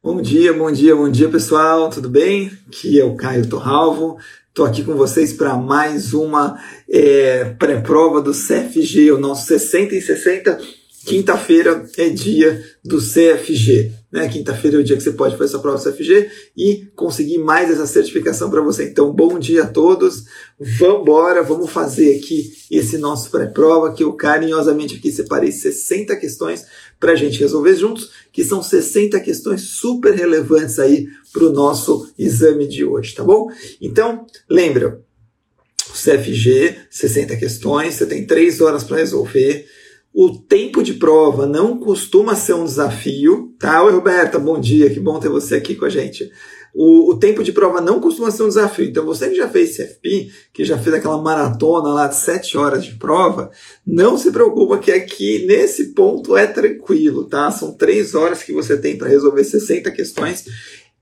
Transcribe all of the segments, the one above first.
Bom dia, bom dia, bom dia pessoal, tudo bem? Aqui é o Caio Torralvo, estou aqui com vocês para mais uma é, pré-prova do CFG, o nosso 60 em 60. Quinta-feira é dia do CFG. Né? Quinta-feira é o dia que você pode fazer sua prova do CFG e conseguir mais essa certificação para você. Então, bom dia a todos. Vamos embora, vamos fazer aqui esse nosso pré-prova que eu carinhosamente aqui separei 60 questões para a gente resolver juntos, que são 60 questões super relevantes aí para o nosso exame de hoje, tá bom? Então, lembra, o CFG, 60 questões, você tem 3 horas para resolver. O tempo de prova não costuma ser um desafio, tá? Oi, Roberta, bom dia, que bom ter você aqui com a gente. O, o, tempo de prova não costuma ser um desafio. Então, você que já fez CFP, que já fez aquela maratona lá de 7 horas de prova, não se preocupa que aqui nesse ponto é tranquilo, tá? São 3 horas que você tem para resolver 60 questões.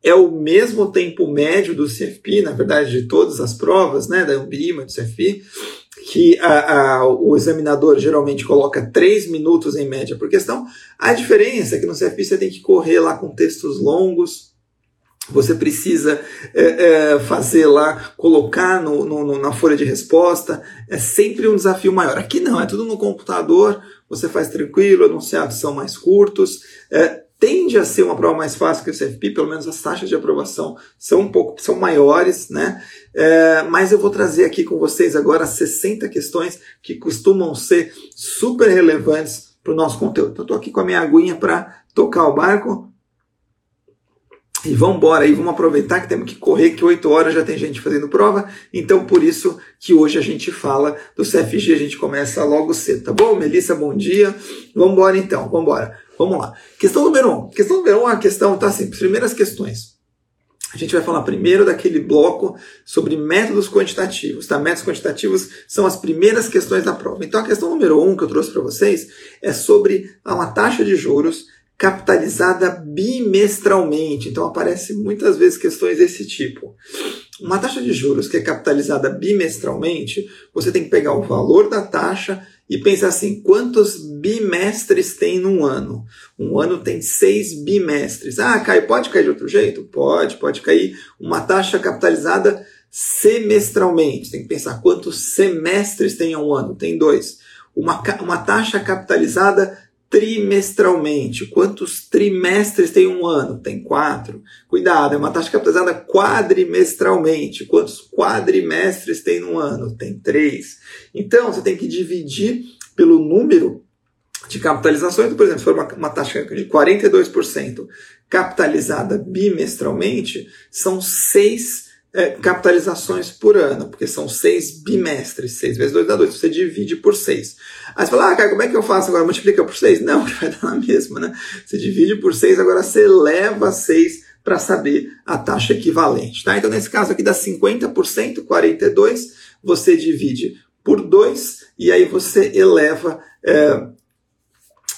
É o mesmo tempo médio do CFP, na verdade, de todas as provas, né? Da Ambima, do CFP que a, a, o examinador geralmente coloca 3 minutos em média por questão. A diferença é que no CFP você tem que correr lá com textos longos, você precisa é, é, fazer lá, colocar no, no, na folha de resposta, é sempre um desafio maior. Aqui não, é tudo no computador, você faz tranquilo, enunciados são mais curtos, é, tende a ser uma prova mais fácil que o CFP, pelo menos as taxas de aprovação são um pouco são maiores, né? É, mas eu vou trazer aqui com vocês agora 60 questões que costumam ser super relevantes para o nosso conteúdo. Então, estou aqui com a minha aguinha para tocar o barco. E vamos embora aí, vamos aproveitar que temos que correr, que 8 horas já tem gente fazendo prova. Então, por isso que hoje a gente fala do CFG, a gente começa logo cedo, tá bom? Melissa, bom dia. Vamos embora então, vamos embora. Vamos lá. Questão número 1. Um. Questão número 1, um, a questão tá assim, primeiras questões. A gente vai falar primeiro daquele bloco sobre métodos quantitativos. Tá? Métodos quantitativos são as primeiras questões da prova. Então, a questão número 1 um que eu trouxe para vocês é sobre uma taxa de juros capitalizada bimestralmente. Então aparece muitas vezes questões desse tipo. Uma taxa de juros que é capitalizada bimestralmente, você tem que pegar o valor da taxa e pensar assim: quantos bimestres tem num ano? Um ano tem seis bimestres. Ah, cai, pode cair de outro jeito? Pode, pode cair uma taxa capitalizada semestralmente. Tem que pensar quantos semestres tem um ano? Tem dois. Uma, uma taxa capitalizada trimestralmente. Quantos trimestres tem um ano? Tem quatro. Cuidado, é uma taxa capitalizada quadrimestralmente. Quantos quadrimestres tem um ano? Tem três. Então, você tem que dividir pelo número de capitalizações. Então, por exemplo, se for uma, uma taxa de 42% capitalizada bimestralmente, são seis é, capitalizações por ano, porque são seis bimestres, seis vezes dois dá dois, você divide por seis. Aí você fala, ah, cara, como é que eu faço agora? Multiplica por seis? Não, vai dar na mesma, né? Você divide por seis, agora você leva seis para saber a taxa equivalente, tá? Então, nesse caso aqui dá 50%, 42, você divide por 2 e aí você eleva é,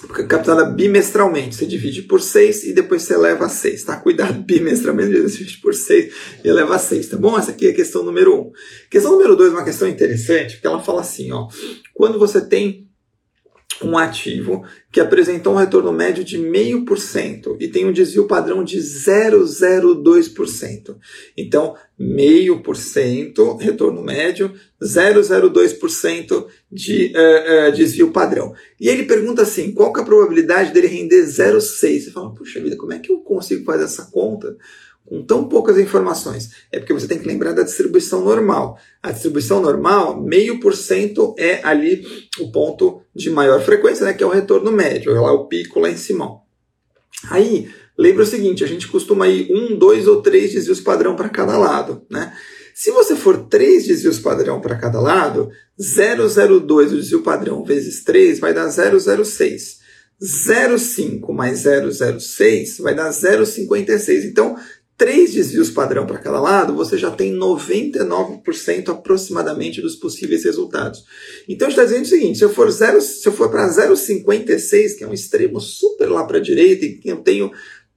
captada bimestralmente. Você divide por 6 e depois você eleva a 6, tá? Cuidado, bimestralmente você divide por 6 e eleva a 6, tá bom? Essa aqui é a questão número 1. Um. Questão número 2 é uma questão interessante, porque ela fala assim, ó. Quando você tem um ativo que apresentou um retorno médio de 0,5% e tem um desvio padrão de 0,02%. Então, 0,5% retorno médio, 0,02% de uh, uh, desvio padrão. E ele pergunta assim, qual que é a probabilidade dele render 0,6%? Você fala, puxa vida, como é que eu consigo fazer essa conta? Com tão poucas informações? É porque você tem que lembrar da distribuição normal. A distribuição normal, meio por cento é ali o ponto de maior frequência, né, que é o retorno médio, é lá o pico lá em cima. Aí, lembra o seguinte, a gente costuma ir um, dois ou três desvios padrão para cada lado, né? Se você for três desvios padrão para cada lado, 002 o desvio padrão vezes 3 vai dar 006. 0,5 mais 0,06 vai dar 0,56. Então, três desvios padrão para cada lado, você já tem 99% aproximadamente dos possíveis resultados. Então está dizendo o seguinte: se eu for, se for para 0,56, que é um extremo super lá para a direita, e eu tenho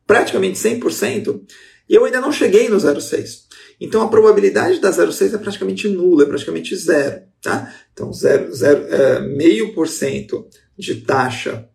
praticamente 100%, e eu ainda não cheguei no 0,6. Então a probabilidade da 0,6 é praticamente nula, é praticamente zero. Tá? Então, zero, zero, é, de taxa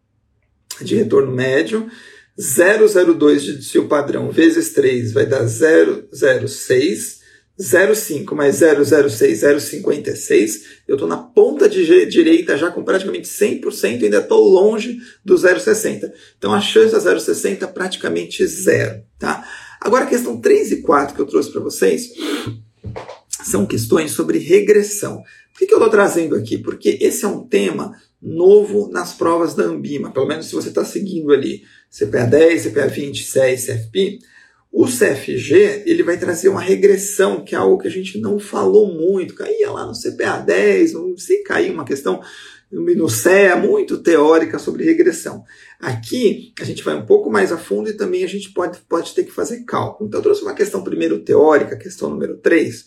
de retorno médio 002 de desvio padrão vezes 3 vai dar 006. 0,5 mais 0,06, 0,56. Eu estou na ponta de direita já com praticamente 100%, ainda estou longe do 0,60. Então a chance da 0,60 é praticamente zero. Tá? Agora a questão 3 e 4 que eu trouxe para vocês são questões sobre regressão. Por que, que eu estou trazendo aqui? Porque esse é um tema novo nas provas da Ambima, pelo menos se você está seguindo ali CPA 10, CPA 20, CES, CFP o CFG ele vai trazer uma regressão, que é algo que a gente não falou muito. Caía lá no CPA 10, não sei, cair uma questão no CEA muito teórica sobre regressão. Aqui a gente vai um pouco mais a fundo e também a gente pode, pode ter que fazer cálculo. Então eu trouxe uma questão primeiro teórica, questão número 3,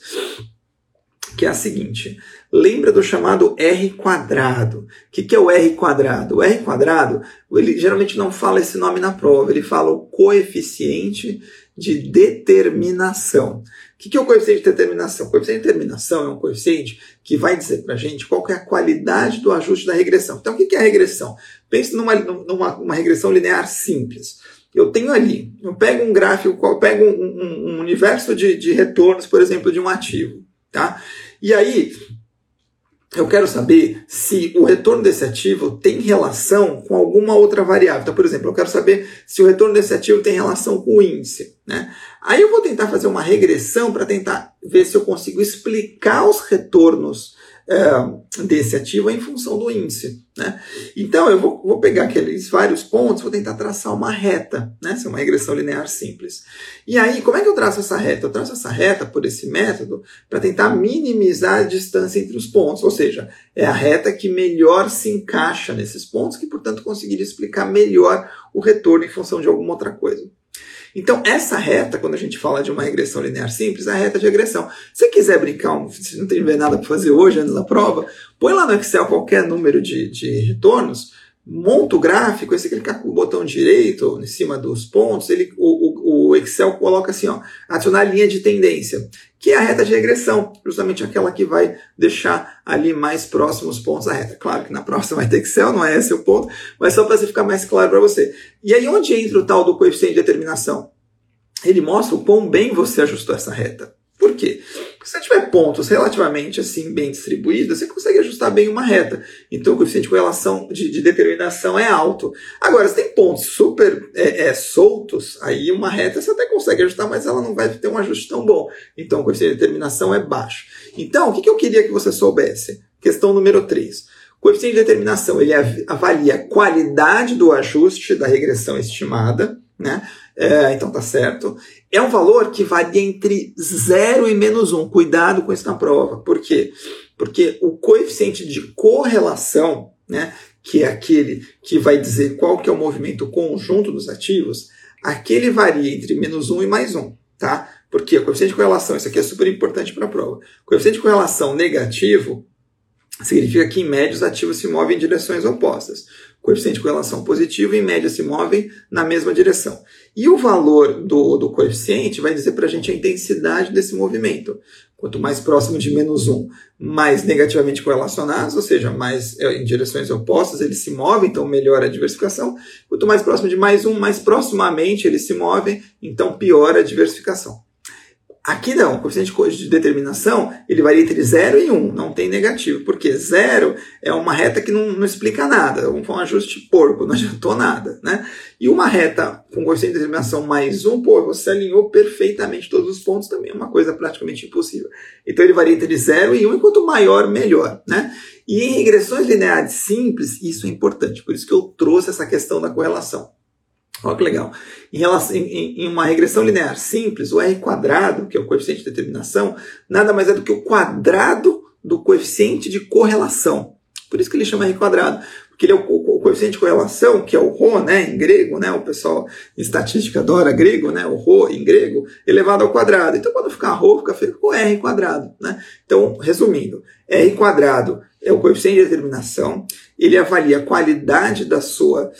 que é a seguinte. Lembra do chamado R quadrado. O que, que é o R quadrado? O R quadrado, ele geralmente não fala esse nome na prova, ele fala o coeficiente de determinação. O que é o coeficiente de determinação? O coeficiente de determinação é um coeficiente que vai dizer para a gente qual é a qualidade do ajuste da regressão. Então, o que é a regressão? Pense numa, numa uma regressão linear simples. Eu tenho ali, eu pego um gráfico, eu pego um, um, um universo de, de retornos, por exemplo, de um ativo. Tá? E aí, eu quero saber se o retorno desse ativo tem relação com alguma outra variável. Então, por exemplo, eu quero saber se o retorno desse ativo tem relação com o índice. Né? Aí eu vou tentar fazer uma regressão para tentar ver se eu consigo explicar os retornos é, desse ativo em função do índice. Né? Então, eu vou, vou, pegar aqueles vários pontos, vou tentar traçar uma reta, né? Essa é uma regressão linear simples. E aí, como é que eu traço essa reta? Eu traço essa reta por esse método para tentar minimizar a distância entre os pontos, ou seja, é a reta que melhor se encaixa nesses pontos, que, portanto, conseguiria explicar melhor o retorno em função de alguma outra coisa. Então, essa reta, quando a gente fala de uma regressão linear simples, é a reta de regressão. Se você quiser brincar, se não tiver nada para fazer hoje antes da prova, põe lá no Excel qualquer número de, de retornos, monta o gráfico, aí você clicar com o botão direito em cima dos pontos, ele, o, o, Excel coloca assim, ó, adicionar linha de tendência, que é a reta de regressão, justamente aquela que vai deixar ali mais próximos os pontos da reta. Claro que na próxima vai ter Excel, não é esse o ponto, mas só para ficar mais claro para você. E aí onde entra o tal do coeficiente de determinação? Ele mostra o quão bem você ajustou essa reta. Por quê? Se você tiver pontos relativamente assim bem distribuídos, você consegue ajustar bem uma reta. Então o coeficiente de correlação de, de determinação é alto. Agora, se tem pontos super é, é, soltos, aí uma reta você até consegue ajustar, mas ela não vai ter um ajuste tão bom. Então o coeficiente de determinação é baixo. Então, o que, que eu queria que você soubesse? Questão número 3. O coeficiente de determinação ele avalia a qualidade do ajuste da regressão estimada, né? É, então tá certo. É um valor que varia entre 0 e menos 1. Cuidado com isso na prova. Por quê? Porque o coeficiente de correlação, né, que é aquele que vai dizer qual que é o movimento conjunto dos ativos, aquele varia entre menos 1 e mais 1. Tá? Porque o coeficiente de correlação, isso aqui é super importante para a prova. O coeficiente de correlação negativo significa que, em média, os ativos se movem em direções opostas coeficiente de correlação positivo, em média se movem na mesma direção. E o valor do, do coeficiente vai dizer para a gente a intensidade desse movimento. Quanto mais próximo de menos 1, mais negativamente correlacionados, ou seja, mais é, em direções opostas eles se movem, então melhora a diversificação. Quanto mais próximo de mais 1, mais proximamente eles se movem, então piora a diversificação. Aqui não, o coeficiente de determinação ele varia entre 0 e 1, um, não tem negativo, porque 0 é uma reta que não, não explica nada, é um ajuste porco, não adiantou nada. Né? E uma reta com coeficiente de determinação mais 1, um, pô, você alinhou perfeitamente todos os pontos, também é uma coisa praticamente impossível. Então ele varia entre 0 e 1, um, e quanto maior, melhor. Né? E em regressões lineares simples, isso é importante, por isso que eu trouxe essa questão da correlação. Olha que legal. Em, relação, em, em, uma regressão linear simples, o R quadrado, que é o coeficiente de determinação, nada mais é do que o quadrado do coeficiente de correlação. Por isso que ele chama R quadrado. Porque ele é o, o, o coeficiente de correlação, que é o ρ, né, em grego, né, o pessoal em estatística adora grego, né, o ρ em grego, elevado ao quadrado. Então, quando ficar ρ, fica feito com R quadrado. Né? Então, resumindo, R quadrado é o coeficiente de determinação, ele avalia a qualidade da sua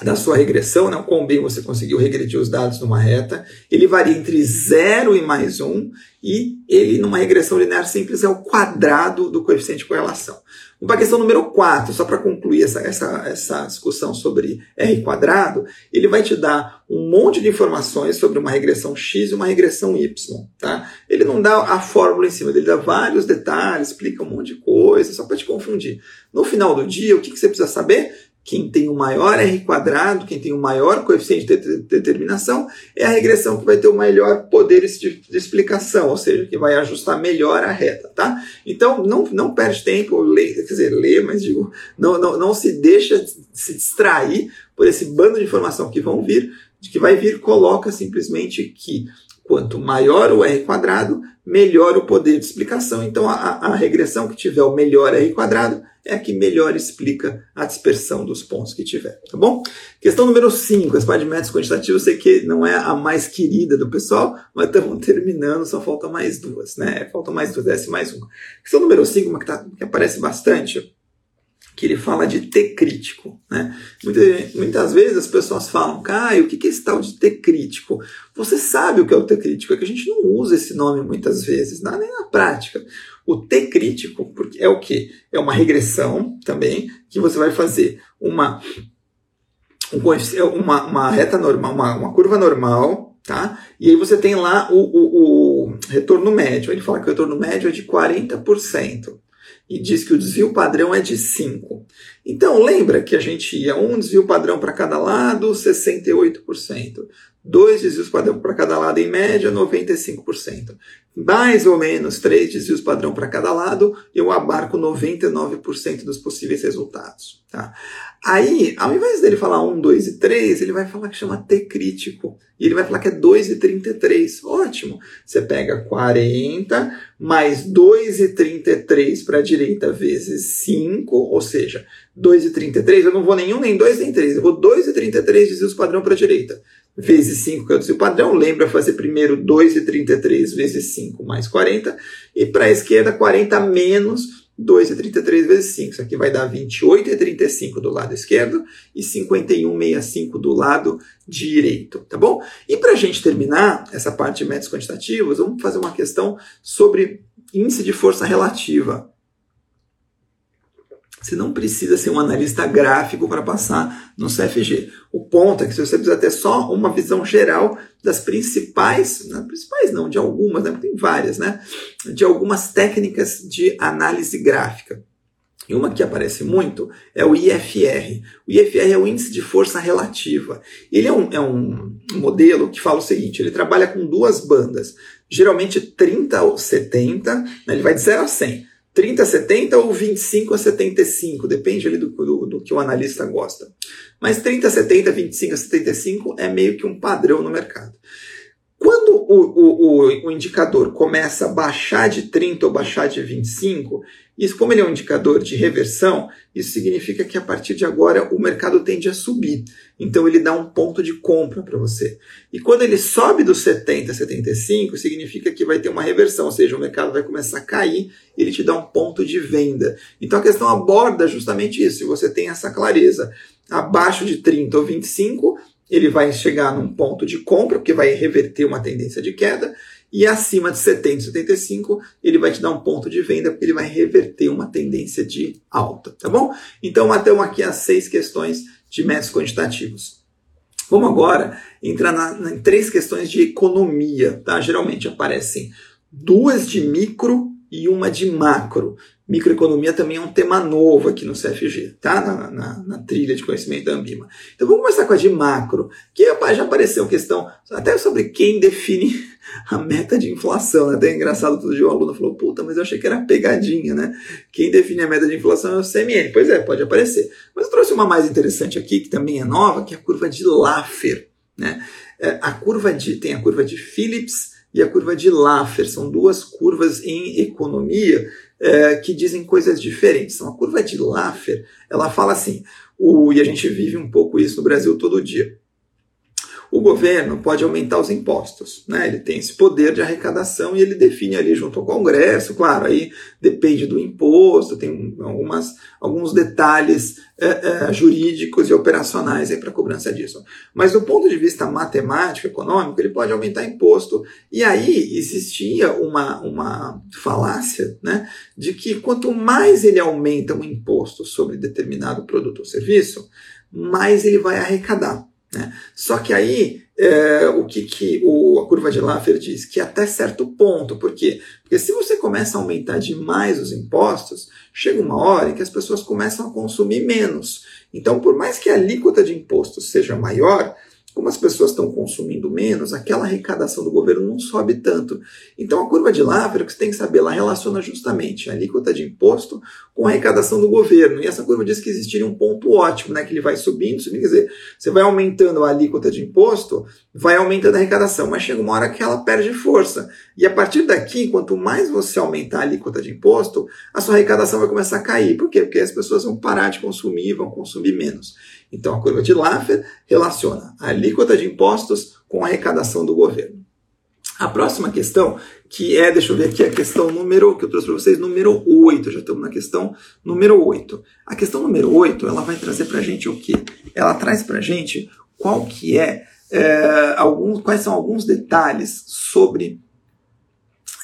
da sua regressão, né, o quão bem você conseguiu regredir os dados numa reta, ele varia entre 0 e mais 1, e ele, numa regressão linear simples, é o quadrado do coeficiente de correlação. Para a questão número 4, só para concluir essa, essa, essa discussão sobre R quadrado, ele vai te dar um monte de informações sobre uma regressão X e uma regressão Y. Tá? Ele não dá a fórmula em cima, ele dá vários detalhes, explica um monte de coisa, só para te confundir. No final do dia, o que, que você precisa saber? Quem tem o maior R quadrado, quem tem o maior coeficiente de determinação, é a regressão que vai ter o melhor poder de, explicação, ou seja, que vai ajustar melhor a reta, tá? Então, não, não perde tempo, lê, quer dizer, lê, mas digo, não, não, não se deixa se distrair por esse bando de informação que vão vir, de que vai vir, coloca simplesmente que quanto maior o R quadrado, melhor o poder de explicação. Então, a, a regressão que tiver o melhor R quadrado é a que melhor explica a dispersão dos pontos que tiver, tá bom? Questão número 5, as de métodos quantitativos, sei que não é a mais querida do pessoal, mas estamos terminando, só falta mais duas, né? Faltam mais duas, desce mais uma. Questão número 5, uma que, tá, que aparece bastante, que ele fala de T crítico. Né? Muitas, muitas vezes as pessoas falam, Caio, o que é esse tal de T crítico? Você sabe o que é o T crítico, é que a gente não usa esse nome muitas vezes, não, nem na prática. O T crítico é o que? É uma regressão também, que você vai fazer uma, uma, uma reta normal, uma, uma curva normal, tá? E aí você tem lá o, o, o retorno médio. Ele fala que o retorno médio é de 40% e diz que o desvio padrão é de 5. Então, lembra que a gente ia um desvio padrão para cada lado, 68%. Dois desvios padrão para cada lado, em média, 95%. Mais ou menos três desvios padrão para cada lado, eu abarco 99% dos possíveis resultados. Tá? Aí, ao invés dele falar 1, 2 e 3, ele vai falar que chama T crítico. E ele vai falar que é 2 e 33. Ótimo. Você pega 40 mais 2 e 33 para a direita vezes 5, ou seja, 2 e 33, eu não vou nenhum, nem 2, nem 3. Eu vou 2 e 33 desvios padrão para a direita. Vezes 5, que é o padrão. Lembra fazer primeiro 2 e 33 vezes 5 mais 40. E para a esquerda, 40 menos 2 e 33 vezes 5. Isso aqui vai dar 28 e 35 do lado esquerdo e 51,65 do lado direito, tá bom? E para a gente terminar essa parte de métodos quantitativos, vamos fazer uma questão sobre índice de força relativa. Você não precisa ser um analista gráfico para passar no CFG. O ponto é que você precisa ter só uma visão geral das principais, não principais não, de algumas, né? tem várias, né? De algumas técnicas de análise gráfica. E uma que aparece muito é o IFR. O IFR é o Índice de Força Relativa. Ele é um, é um modelo que fala o seguinte: ele trabalha com duas bandas, geralmente 30 ou 70, né? ele vai de 0 a 100. 30 a 70 ou 25 a 75, depende ali do, do, do, que o analista gosta. Mas 30 a 70, 25 a 75 é meio que um padrão no mercado. Quando o, o, o, indicador começa a baixar de 30 ou baixar de 25, isso, como ele é um indicador de reversão, isso significa que a partir de agora o mercado tende a subir. Então ele dá um ponto de compra para você. E quando ele sobe dos 70 a 75, significa que vai ter uma reversão, ou seja, o mercado vai começar a cair ele te dá um ponto de venda. Então a questão aborda justamente isso. Se você tem essa clareza, abaixo de 30 ou 25, ele vai chegar num ponto de compra, porque vai reverter uma tendência de queda, e acima de 70, 75, ele vai te dar um ponto de venda, porque ele vai reverter uma tendência de alta, tá bom? Então, matamos aqui as seis questões de métodos quantitativos. Vamos agora entrar na, em três questões de economia, tá? Geralmente aparecem duas de micro e uma de macro. Microeconomia também é um tema novo aqui no CFG, tá? Na, na, na, trilha de conhecimento da Ambima. Então vamos começar com a de macro, que já apareceu questão até sobre quem define a meta de inflação. Né? Até é engraçado, todo dia um aluno falou, puta, mas eu achei que era pegadinha, né? Quem define a meta de inflação é o CMN. Pois é, pode aparecer. Mas eu trouxe uma mais interessante aqui, que também é nova, que é a curva de Laffer. Né? É, a curva de, tem a curva de Phillips e a curva de Laffer. São duas curvas em economia é, que dizem coisas diferentes. Então, a curva de Laffer, ela fala assim, o, e a gente vive um pouco isso no Brasil todo dia. O governo pode aumentar os impostos, né? Ele tem esse poder de arrecadação e ele define ali junto ao Congresso, claro, aí depende do imposto, tem algumas, alguns detalhes é, é, jurídicos e operacionais para a cobrança disso. Mas do ponto de vista matemático, econômico, ele pode aumentar imposto. E aí existia uma, uma falácia né, de que quanto mais ele aumenta um imposto sobre determinado produto ou serviço, mais ele vai arrecadar. Né? Só que aí, é, o que, que o, a curva de Laffer diz? Que até certo ponto. Por quê? Porque se você começa a aumentar demais os impostos, chega uma hora em que as pessoas começam a consumir menos. Então, por mais que a alíquota de imposto seja maior, como as pessoas estão consumindo menos, aquela arrecadação do governo não sobe tanto. Então a curva de Laffer, que você tem que saber, ela relaciona justamente a alíquota de imposto com a arrecadação do governo. E essa curva diz que existiria um ponto ótimo, né, que ele vai subindo, subindo, quer dizer, você vai aumentando a alíquota de imposto, vai aumentando a arrecadação, mas chega uma hora que ela perde força. E a partir daqui, quanto mais você aumentar a alíquota de imposto, a sua arrecadação vai começar a cair. Por quê? Porque as pessoas vão parar de consumir, vão consumir menos. Então, a curva de Laffer relaciona a alíquota de impostos com a arrecadação do governo. A próxima questão, que é, deixa eu ver aqui, a questão número, que eu trouxe para vocês, número 8, já estamos na questão número 8. A questão número 8, ela vai trazer para a gente o quê? Ela traz para a gente qual que é, é alguns, quais são alguns detalhes sobre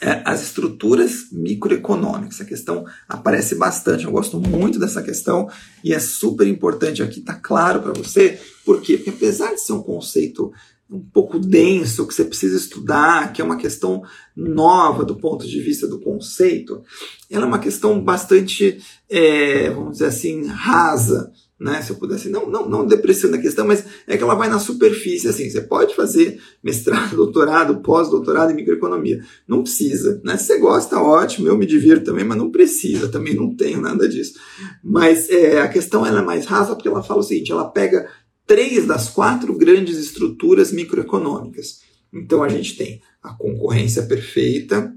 é, as estruturas microeconômicas. Essa questão aparece bastante, eu gosto muito dessa questão e é super importante aqui, tá claro para você. Por quê? Porque apesar de ser um conceito um pouco denso, que você precisa estudar, que é uma questão nova do ponto de vista do conceito, ela é uma questão bastante, é, vamos dizer assim, rasa né? Se eu pudesse, não, não, não depressão da questão, mas é que ela vai na superfície, assim, você pode fazer mestrado, doutorado, pós-doutorado em microeconomia. Não precisa, né? Se você gosta, ótimo, eu me divirto também, mas não precisa, também não tenho nada disso. Mas é, a questão ela é mais rasa porque ela fala o seguinte, ela pega três das quatro grandes estruturas microeconômicas. Então a gente tem a concorrência perfeita,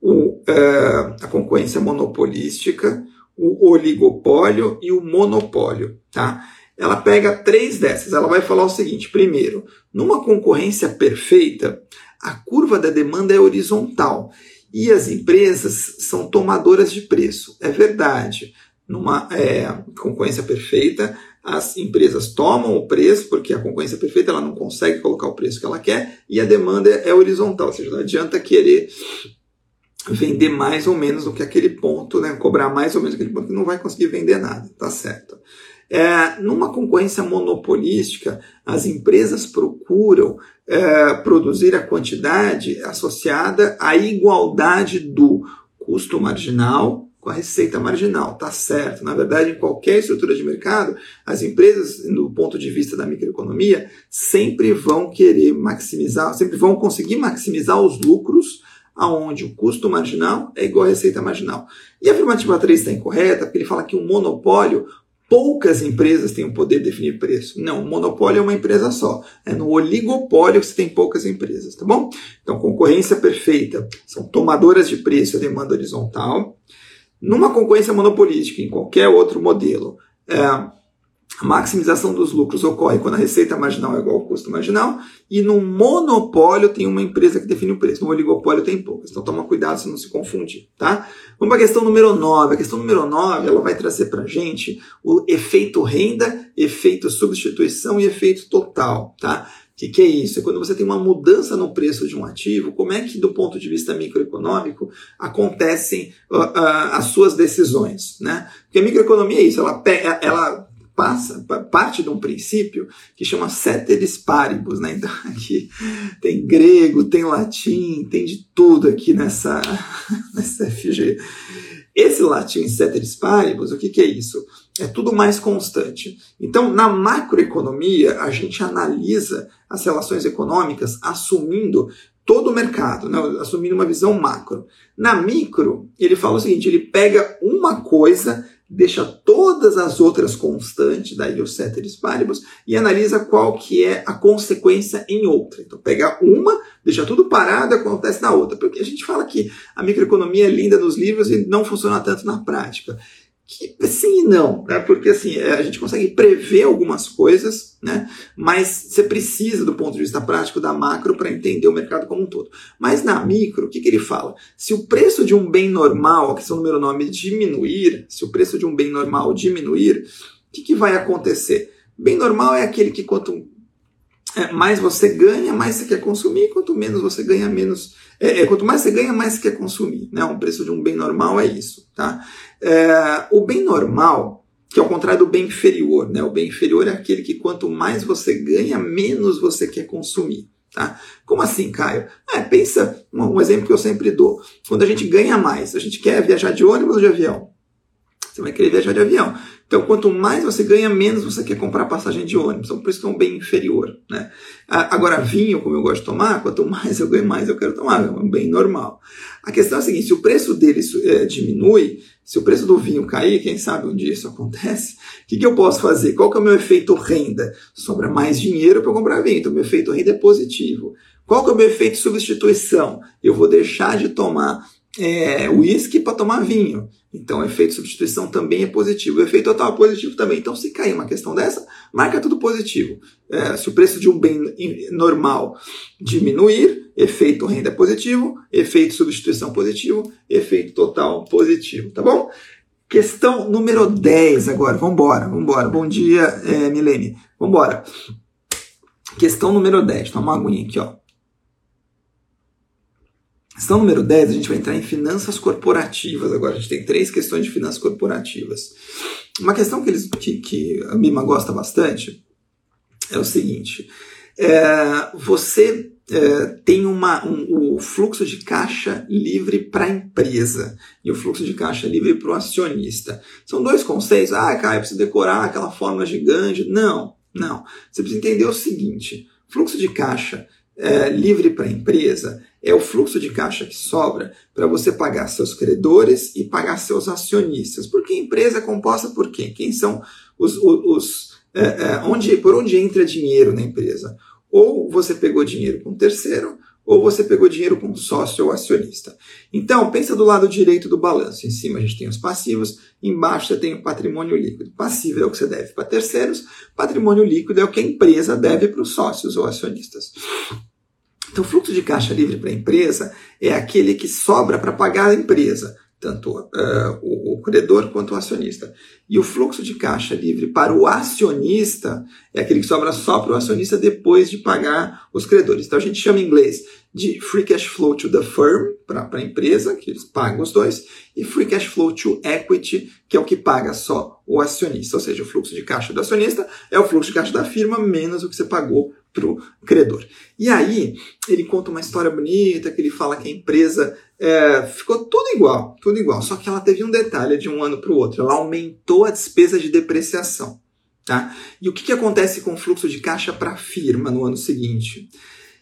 o, uh, a concorrência monopolística, o oligopólio e o monopólio, tá? Ela pega três dessas. Ela vai falar o seguinte: primeiro, numa concorrência perfeita, a curva da demanda é horizontal e as empresas são tomadoras de preço. É verdade. Numa é, concorrência perfeita, as empresas tomam o preço, porque a concorrência perfeita ela não consegue colocar o preço que ela quer, e a demanda é horizontal, ou seja, não adianta querer vender mais ou menos do que aquele ponto, né? cobrar mais ou menos aquele ponto, não vai conseguir vender nada, tá certo? É, numa concorrência monopolística, as empresas procuram é, produzir a quantidade associada à igualdade do custo marginal com a receita marginal, tá certo? Na verdade, em qualquer estrutura de mercado, as empresas, do ponto de vista da microeconomia, sempre vão querer maximizar, sempre vão conseguir maximizar os lucros aonde o custo marginal é igual à receita marginal. E a afirmativa 3 está incorreta, porque ele fala que um monopólio, poucas empresas têm o poder de definir preço. Não, o monopólio é uma empresa só. É no oligopólio que você tem poucas empresas, tá bom? Então, concorrência perfeita são tomadoras de preço a demanda horizontal. Numa concorrência monopolística, em qualquer outro modelo, é, a maximização dos lucros ocorre quando a receita marginal é igual ao custo marginal, e no monopólio tem uma empresa que define o preço, no oligopólio tem poucas. Então toma cuidado se não se confundir, tá? Vamos para a questão número 9. A questão número 9, ela vai trazer para a gente o efeito renda, efeito substituição e efeito total, tá? O que, que é isso? É quando você tem uma mudança no preço de um ativo, como é que, do ponto de vista microeconômico, acontecem uh, uh, as suas decisões, né? Porque a microeconomia é isso, ela, ela passa, parte de um princípio que chama ceteris paribus, né? Então aqui tem grego, tem latim, tem de tudo aqui nessa, nessa FG. Esse latim ceteris paribus, o que, que é isso? É tudo mais constante. Então, na macroeconomia, a gente analisa as relações econômicas assumindo todo o mercado, né? assumindo uma visão macro. Na micro, ele fala o seguinte: ele pega uma coisa deixa todas as outras constantes, daí o ceteris paribus, e analisa qual que é a consequência em outra. Então, pega uma, deixa tudo parado, acontece na outra. Porque a gente fala que a microeconomia é linda nos livros e não funciona tanto na prática. Que sim e não, né? porque assim, é, a gente consegue prever algumas coisas, né? mas você precisa, do ponto de vista prático, da macro para entender o mercado como um todo. Mas na micro, o que, que ele fala? Se o preço de um bem normal, a número 9, diminuir, se o preço de um bem normal diminuir, o que, que vai acontecer? Bem normal é aquele que quanto é, mais você ganha, mais você quer consumir, quanto menos você ganha, menos. É, é, quanto mais você ganha, mais você quer consumir. Né? O preço de um bem normal é isso. Tá? É, o bem normal, que é o contrário do bem inferior. Né? O bem inferior é aquele que quanto mais você ganha, menos você quer consumir. Tá? Como assim, Caio? É, pensa um, um exemplo que eu sempre dou. Quando a gente ganha mais, a gente quer viajar de ônibus ou de avião? Você vai querer viajar de avião. Então, quanto mais você ganha, menos você quer comprar passagem de ônibus. Então, por isso que é um bem inferior. Né? Agora, vinho, como eu gosto de tomar, quanto mais eu ganho, mais eu quero tomar. É um bem normal. A questão é a seguinte: se o preço dele é, diminui, se o preço do vinho cair, quem sabe um dia isso acontece, o que, que eu posso fazer? Qual que é o meu efeito renda? Sobra mais dinheiro para comprar vinho. Então, meu efeito renda é positivo. Qual que é o meu efeito substituição? Eu vou deixar de tomar é, uísque para tomar vinho. Então, o efeito substituição também é positivo. O efeito total é positivo também. Então, se cair uma questão dessa, marca tudo positivo. É, se o preço de um bem normal diminuir, efeito renda é positivo, efeito substituição positivo, efeito total positivo. Tá bom? Questão número 10 agora. Vambora, vambora. Bom dia, é, Milene. Vambora. Questão número 10. Toma uma aguinha aqui, ó. Questão número 10, a gente vai entrar em finanças corporativas agora. A gente tem três questões de finanças corporativas. Uma questão que, eles, que, que a Mima gosta bastante é o seguinte: é, você é, tem uma, um, o fluxo de caixa livre para a empresa e o fluxo de caixa livre para o acionista. São dois conceitos. Ah, Caio, eu preciso decorar aquela fórmula gigante. Não, não. Você precisa entender o seguinte: fluxo de caixa é, livre para a empresa é o fluxo de caixa que sobra para você pagar seus credores e pagar seus acionistas. Porque a empresa é composta por quem? Quem são os. os, os é, é, onde, por onde entra dinheiro na empresa? Ou você pegou dinheiro com terceiro, ou você pegou dinheiro com sócio ou acionista. Então, pensa do lado direito do balanço. Em cima a gente tem os passivos, embaixo você tem o patrimônio líquido. Passivo é o que você deve para terceiros, patrimônio líquido é o que a empresa deve para os sócios ou acionistas. Então, o fluxo de caixa livre para a empresa é aquele que sobra para pagar a empresa, tanto uh, o, o, credor quanto o acionista. E o fluxo de caixa livre para o acionista é aquele que sobra só para o acionista depois de pagar os credores. Então, a gente chama em inglês de free cash flow to the firm, para a empresa, que eles pagam os dois, e free cash flow to equity, que é o que paga só o acionista. Ou seja, o fluxo de caixa do acionista é o fluxo de caixa da firma menos o que você pagou para o credor. E aí ele conta uma história bonita, que ele fala que a empresa é, ficou tudo igual, tudo igual, só que ela teve um detalhe de um ano para o outro, ela aumentou a despesa de depreciação. Tá? E o que, que acontece com o fluxo de caixa para a firma no ano seguinte?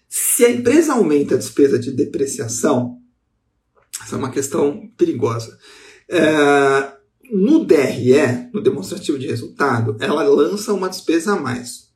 Se a empresa aumenta a despesa de depreciação, essa é uma questão perigosa. É, no DRE, no demonstrativo de resultado, ela lança uma despesa a mais.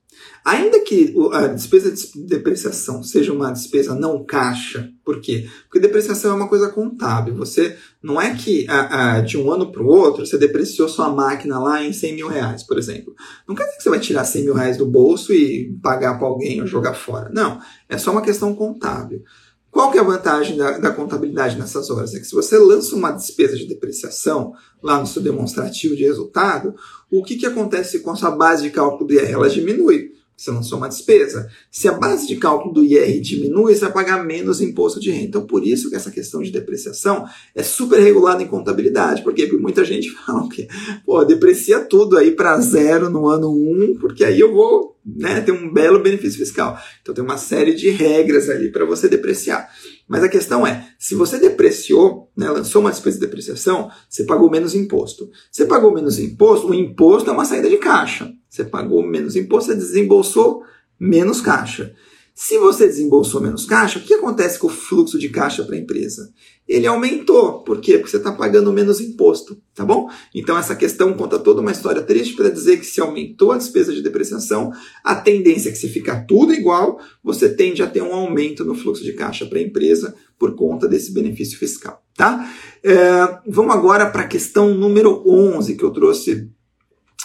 Ainda que a despesa de depreciação seja uma despesa não caixa, por quê? Porque depreciação é uma coisa contábil. Você não é que a, a, de um ano para o outro você depreciou sua máquina lá em 100 mil reais, por exemplo. Não quer dizer que você vai tirar 100 mil reais do bolso e pagar para alguém ou jogar fora. Não, é só uma questão contábil. Qual que é a vantagem da, da, contabilidade nessas horas? É que se você lança uma despesa de depreciação lá no seu demonstrativo de resultado, o que, que acontece com a sua base de cálculo do IR? Ela diminui você lançou uma despesa. Se a base de cálculo do IR diminui, você vai pagar menos imposto de renda. Então, por isso que essa questão de depreciação é super regulada em contabilidade, porque muita gente fala que, pô, deprecia tudo aí para zero no ano 1, um, porque aí eu vou né, ter um belo benefício fiscal. Então, tem uma série de regras ali para você depreciar. Mas a questão é, se você depreciou, né, lançou uma despesa de depreciação, você pagou menos imposto. Você pagou menos imposto, o imposto é uma saída de caixa. Você pagou menos imposto, você desembolsou menos caixa. Se você desembolsou menos caixa, o que acontece com o fluxo de caixa para a empresa? Ele aumentou. Por quê? Porque você está pagando menos imposto, tá bom? Então essa questão conta toda uma história triste para dizer que se aumentou a despesa de depreciação, a tendência é que se ficar tudo igual, você tende a ter um aumento no fluxo de caixa para a empresa por conta desse benefício fiscal, tá? É, vamos agora para a questão número 11 que eu trouxe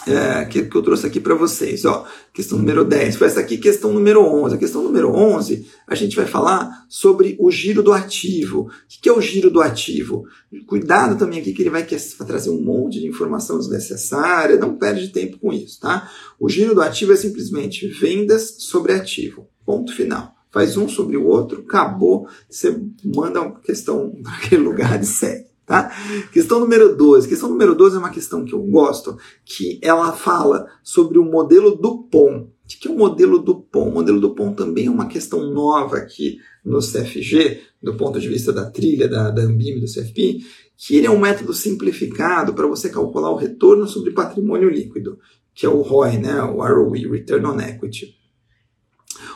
é, que, que, eu trouxe aqui para vocês. Ó, questão número 10 foi essa aqui, questão número 11. A questão número 11, a gente vai falar sobre o giro do ativo. O que é o giro do ativo? Cuidado também aqui que ele vai, vai trazer um monte de informação desnecessária, não perde tempo com isso, tá? O giro do ativo é simplesmente vendas sobre ativo. Ponto final. Faz um sobre o outro, acabou, você manda uma questão para aquele lugar e segue. Tá? Questão número 12. Questão número 12 é uma questão que eu gosto, que ela fala sobre o modelo do POM. O que é o modelo do POM? O modelo do POM também é uma questão nova aqui no CFG, do ponto de vista da trilha da, da Ambim do CFP, que ele é um método simplificado para você calcular o retorno sobre patrimônio líquido, que é o ROI, né? o ROE, Return on Equity.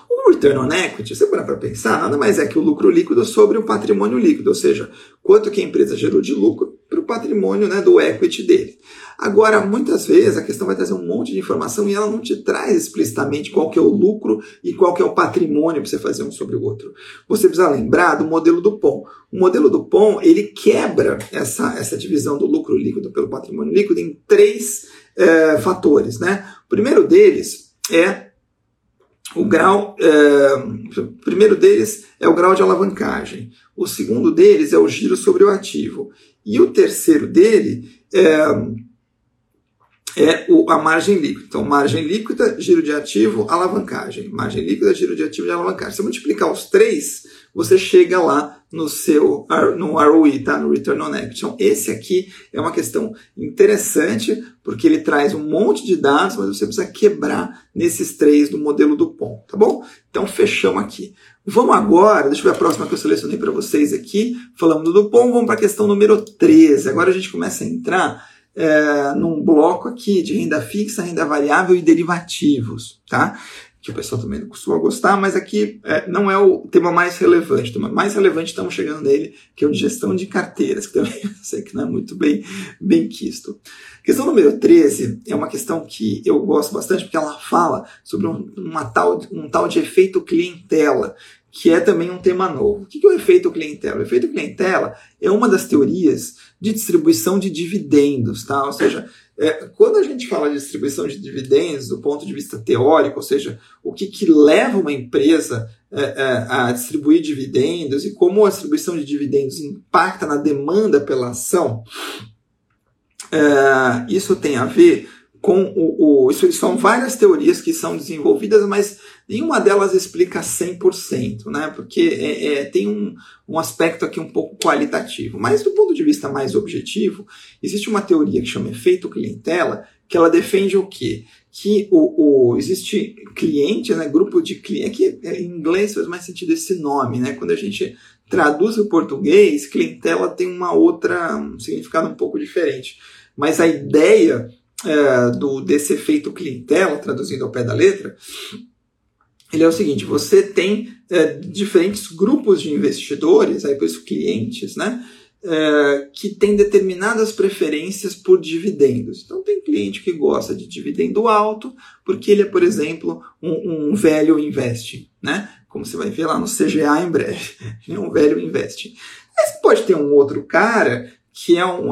O return on equity, você para para pensar, nada mais é que o lucro líquido sobre o patrimônio líquido, ou seja, quanto que a empresa gerou de lucro para o patrimônio né, do equity dele. Agora, muitas vezes a questão vai trazer um monte de informação e ela não te traz explicitamente qual que é o lucro e qual que é o patrimônio para você fazer um sobre o outro. Você precisa lembrar do modelo do POM. O modelo do POM, ele quebra essa, essa divisão do lucro líquido pelo patrimônio líquido em três é, fatores. Né? O primeiro deles é o grau, é, o primeiro deles é o grau de alavancagem. O segundo deles é o giro sobre o ativo. E o terceiro dele é, é o, a margem líquida. Então, margem líquida, giro de ativo, alavancagem. Margem líquida, giro de ativo e alavancagem. Se você multiplicar os três, você chega lá no seu no ROE, tá? no Return on Equity. Então, esse aqui é uma questão interessante, porque ele traz um monte de dados, mas você precisa quebrar nesses três do modelo do POM, tá bom? Então, fechamos aqui. Vamos agora, deixa eu ver a próxima que eu selecionei para vocês aqui, falando do POM, vamos para a questão número 13. Agora a gente começa a entrar é, num bloco aqui de renda fixa, renda variável e derivativos, tá? Que o pessoal também não costuma gostar, mas aqui é, não é o tema mais relevante. O tema mais relevante estamos chegando nele, que é o de gestão de carteiras, que também eu sei que não é muito bem, bem quisto. Questão número 13 é uma questão que eu gosto bastante, porque ela fala sobre um, uma tal, um tal de efeito clientela, que é também um tema novo. O que é o efeito clientela? O efeito clientela é uma das teorias de distribuição de dividendos, tá? Ou seja, é, quando a gente fala de distribuição de dividendos do ponto de vista teórico, ou seja, o que, que leva uma empresa é, é, a distribuir dividendos e como a distribuição de dividendos impacta na demanda pela ação, é, isso tem a ver com o, o, Isso são várias teorias que são desenvolvidas, mas nenhuma delas explica 100%, né? Porque é, é, tem um, um aspecto aqui um pouco qualitativo. Mas do ponto de vista mais objetivo, existe uma teoria que chama efeito clientela, que ela defende o quê? Que o, o existe cliente, né, grupo de clientes, que em inglês faz mais sentido esse nome, né? Quando a gente traduz o português, clientela tem uma outra um significado um pouco diferente. Mas a ideia é, do, desse efeito clientela, traduzindo ao pé da letra, ele é o seguinte: você tem é, diferentes grupos de investidores, aí por isso clientes, né? É, que tem determinadas preferências por dividendos. Então, tem cliente que gosta de dividendo alto, porque ele é, por exemplo, um, um velho investing, né? Como você vai ver lá no CGA em breve. Ele é um velho investing. Mas pode ter um outro cara que é um,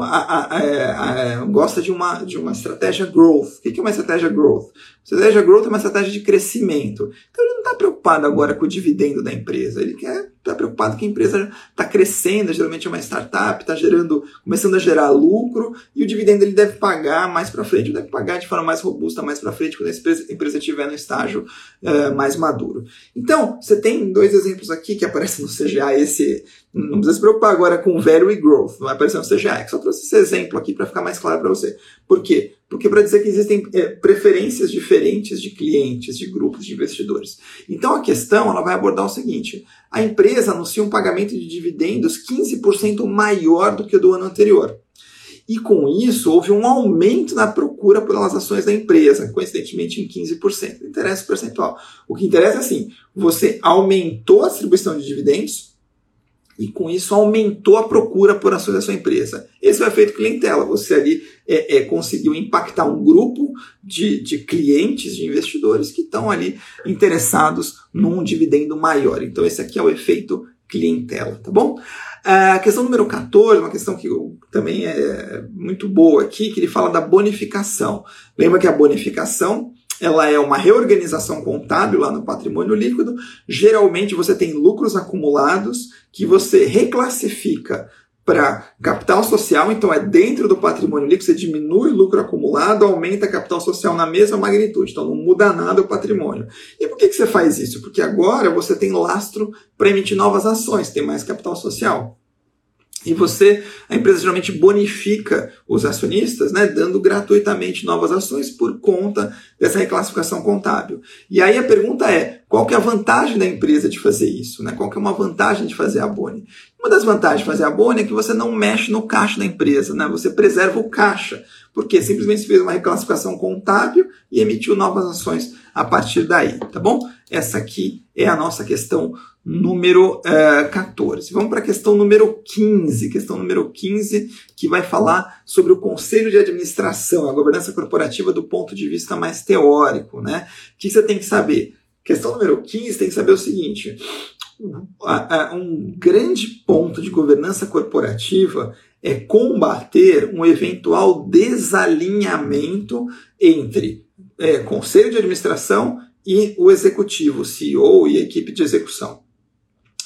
gosta de uma, de uma estratégia growth. O que é uma estratégia growth? Estratégia growth é uma estratégia de crescimento. Então ele não está preocupado agora com o dividendo da empresa, ele quer está preocupado que a empresa está crescendo, geralmente é uma startup, está gerando, começando a gerar lucro e o dividendo ele deve pagar mais para frente, deve pagar de forma mais robusta mais para frente quando a empresa estiver no estágio uh, mais maduro. Então, você tem dois exemplos aqui que aparecem no CGA, esse não precisa se preocupar agora com value e growth, não vai aparecer é que só trouxe esse exemplo aqui para ficar mais claro para você. Por quê? Porque para dizer que existem é, preferências diferentes de clientes, de grupos de investidores. Então a questão ela vai abordar o seguinte: a empresa anuncia um pagamento de dividendos 15% maior do que o do ano anterior. e com isso houve um aumento na procura pelas ações da empresa, coincidentemente em 15%. Não interessa o percentual. O que interessa é assim: você aumentou a distribuição de dividendos, e com isso aumentou a procura por ações da sua empresa. Esse é o efeito clientela. Você ali é, é, conseguiu impactar um grupo de, de clientes, de investidores que estão ali interessados num dividendo maior. Então, esse aqui é o efeito clientela, tá bom? A questão número 14, uma questão que também é muito boa aqui, que ele fala da bonificação. Lembra que a bonificação ela é uma reorganização contábil lá no patrimônio líquido. Geralmente você tem lucros acumulados que você reclassifica para capital social, então é dentro do patrimônio líquido, você diminui o lucro acumulado, aumenta capital social na mesma magnitude, então não muda nada o patrimônio. E por que, que você faz isso? Porque agora você tem lastro para emitir novas ações, tem mais capital social. E você, a empresa geralmente bonifica os acionistas, né, dando gratuitamente novas ações por conta dessa reclassificação contábil. E aí a pergunta é, qual que é a vantagem da empresa de fazer isso? Né? Qual que é uma vantagem de fazer a Boni? Uma das vantagens de fazer a Boni é que você não mexe no caixa da empresa, né? você preserva o caixa, porque simplesmente fez uma reclassificação contábil e emitiu novas ações a partir daí, tá bom? Essa aqui é a nossa questão número uh, eh, 14. Vamos para a questão número 15. Questão número 15, que vai falar sobre o conselho de administração, a governança corporativa do ponto de vista mais teórico. Né? O que você tem que saber? Questão número 15 tem que saber o seguinte: um grande ponto de governança corporativa é combater um eventual desalinhamento entre é, conselho de administração e o executivo, CEO e equipe de execução.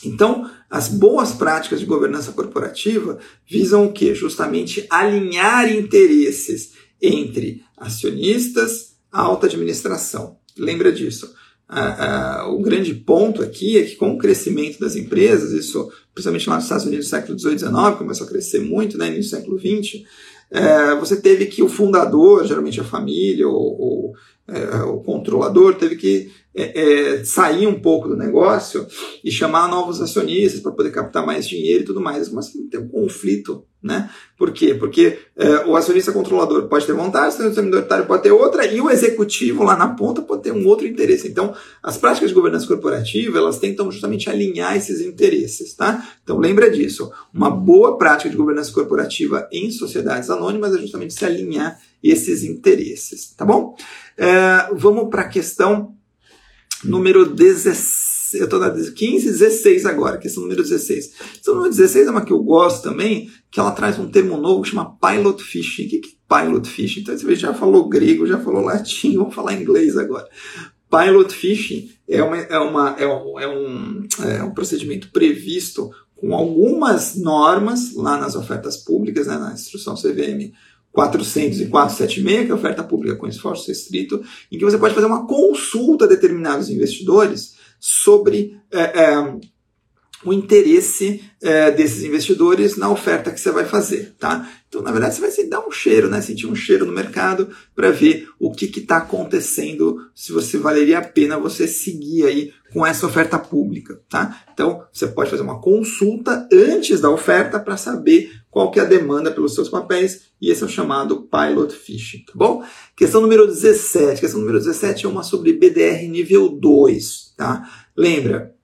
Então, as boas práticas de governança corporativa visam o que? Justamente alinhar interesses entre acionistas, alta administração. Lembra disso. Ah, ah, o grande ponto aqui é que com o crescimento das empresas, isso principalmente lá nos Estados Unidos no século XVIII e XIX, começou a crescer muito né, no século XX, é, você teve que o fundador, geralmente a família ou, ou é, o controlador, teve que é, é, sair um pouco do negócio e chamar novos acionistas para poder captar mais dinheiro e tudo mais. Mas assim, tem um conflito, né? Por quê? Porque é, o acionista controlador pode ter vontade, o minoritário pode ter outra e o executivo lá na ponta pode ter um outro interesse. Então, as práticas de governança corporativa, elas tentam justamente alinhar esses interesses, tá? Então, lembra disso. Uma boa prática de governança corporativa em sociedades anônimas é justamente se alinhar esses interesses, tá bom? É, vamos para a questão número 16. Eu estou na 15, 16 agora, questão número 16. Questão número 16 é uma que eu gosto também, que ela traz um termo novo que chama pilot fishing. O que é pilot fishing? Então você já falou grego, já falou latim, vamos falar inglês agora. Pilot fishing é, uma, é, uma, é, um, é, um, é um procedimento previsto com algumas normas lá nas ofertas públicas, né, na instrução CVM 40476, que é oferta pública com esforço restrito, em que você pode fazer uma consulta a determinados investidores sobre é, é, o interesse é, desses investidores na oferta que você vai fazer, tá? Então, na verdade, você vai se dar um cheiro, né? Sentir um cheiro no mercado para ver o que está acontecendo, se você valeria a pena você seguir aí com essa oferta pública, tá? Então, você pode fazer uma consulta antes da oferta para saber qual que é a demanda pelos seus papéis, e esse é o chamado pilot fishing, tá bom? Questão número 17. Questão número 17 é uma sobre BDR nível 2, tá? Lembra,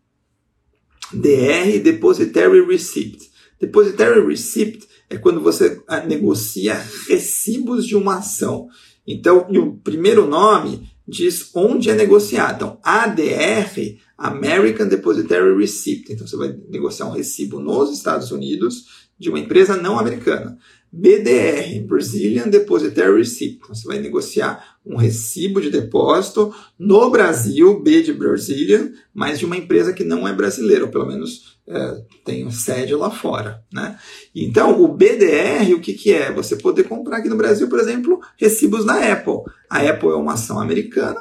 DR, Depositary Receipt. Depositary Receipt é quando você ah, negocia recibos de uma ação. Então, o primeiro nome diz onde é negociado. Então, ADR, American Depositary Receipt. Então, você vai negociar um recibo nos Estados Unidos de uma empresa não americana. BDR, Brazilian Depositary Receipt. Então, você vai negociar um recibo de depósito no Brasil, B de Brazilian, mas de uma empresa que não é brasileira, ou pelo menos é, tem sede lá fora. Né? Então, o BDR, o que, que é? Você poder comprar aqui no Brasil, por exemplo, recibos na Apple. A Apple é uma ação americana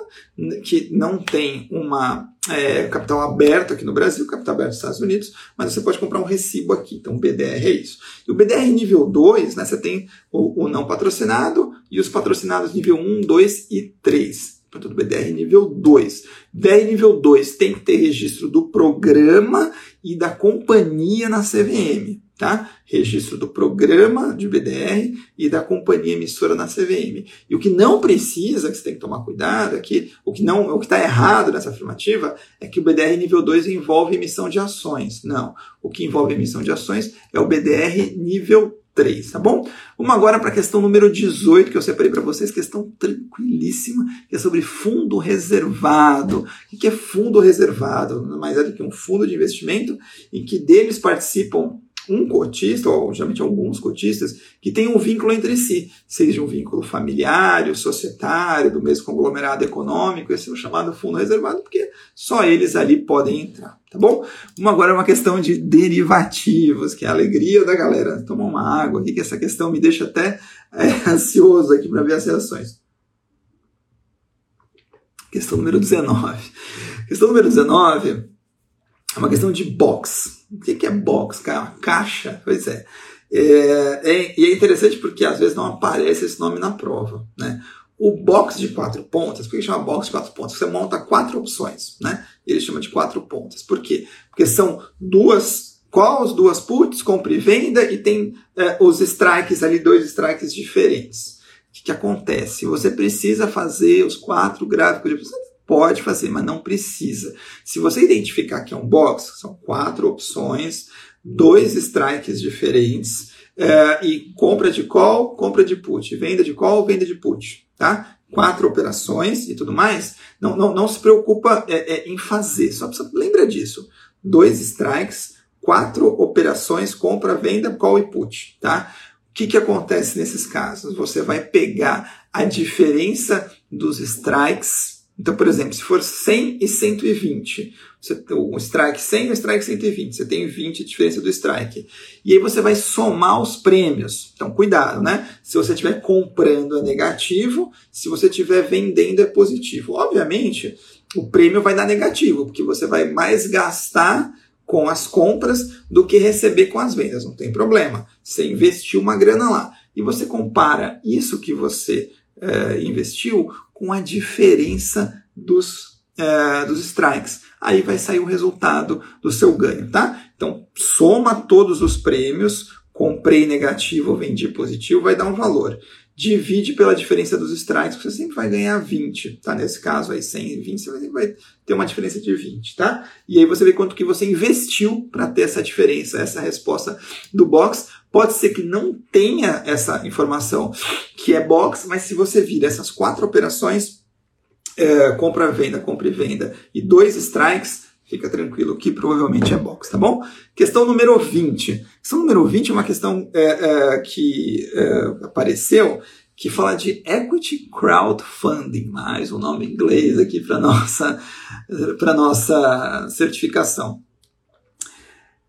que não tem uma é, capital aberto aqui no Brasil, capital aberto nos Estados Unidos, mas você pode comprar um recibo aqui. Então, o BDR é isso. E o BDR nível 2, né, você tem o, o não patrocinado e os patrocinados nível 1, 2 e 3 portanto, BDR nível 2. BDR nível 2 tem que ter registro do programa e da companhia na CVM. tá? Registro do programa de BDR e da companhia emissora na CVM. E o que não precisa, que você tem que tomar cuidado, que o que não, o que está errado nessa afirmativa é que o BDR nível 2 envolve emissão de ações. Não. O que envolve emissão de ações é o BDR nível 3, tá bom? Vamos agora para a questão número 18, que eu separei para vocês, questão tranquilíssima, que é sobre fundo reservado. O que é fundo reservado? Nada mais é do que um fundo de investimento em que deles participam um cotista, ou geralmente alguns cotistas, que tem um vínculo entre si, seja um vínculo familiar, societário, do mesmo conglomerado econômico, esse é o chamado fundo reservado, porque só eles ali podem entrar, tá bom? Uma agora é uma questão de derivativos, que é a alegria da galera tomar uma água aqui, que essa questão me deixa até é, ansioso aqui para ver as reações. Questão número 19. Questão número 19 é uma questão de box. O que é box, cara? Caixa? Pois é. É, é. E é interessante porque às vezes não aparece esse nome na prova. Né? O box de quatro pontas, por que chama box de quatro pontas? Você monta quatro opções, né? Ele chama de quatro pontas. Por quê? Porque são duas, quais duas puts, compra e venda, e tem é, os strikes ali, dois strikes diferentes. O que, que acontece? Você precisa fazer os quatro gráficos de Pode fazer, mas não precisa. Se você identificar que é um box, são quatro opções, dois strikes diferentes, é, e compra de call, compra de put, venda de call, venda de put, tá? Quatro operações e tudo mais. Não, não, não se preocupa é, é, em fazer, só precisa, lembra disso. Dois strikes, quatro operações, compra, venda, call e put, tá? O que, que acontece nesses casos? Você vai pegar a diferença dos strikes então, por exemplo, se for 100 e 120, você, um strike 100 e um strike 120, você tem 20 de diferença do strike. E aí você vai somar os prêmios. Então, cuidado, né? Se você estiver comprando é negativo, se você estiver vendendo é positivo. Obviamente, o prêmio vai dar negativo, porque você vai mais gastar com as compras do que receber com as vendas. Não tem problema. Você investiu uma grana lá. E você compara isso que você é, investiu com a diferença dos, é, dos strikes. Aí vai sair o resultado do seu ganho, tá? Então, soma todos os prêmios, comprei negativo, vendi positivo, vai dar um valor. Divide pela diferença dos strikes, você sempre vai ganhar 20, tá? Nesse caso aí, 100 e 20, você vai ter uma diferença de 20, tá? E aí você vê quanto que você investiu para ter essa diferença, essa resposta do box. Pode ser que não tenha essa informação que é box, mas se você vir essas quatro operações, é, compra, venda, compra e venda, e dois strikes, fica tranquilo que provavelmente é box, tá bom? Questão número 20. Questão número 20 é uma questão é, é, que é, apareceu que fala de equity crowdfunding, mais um nome inglês aqui para nossa para nossa certificação.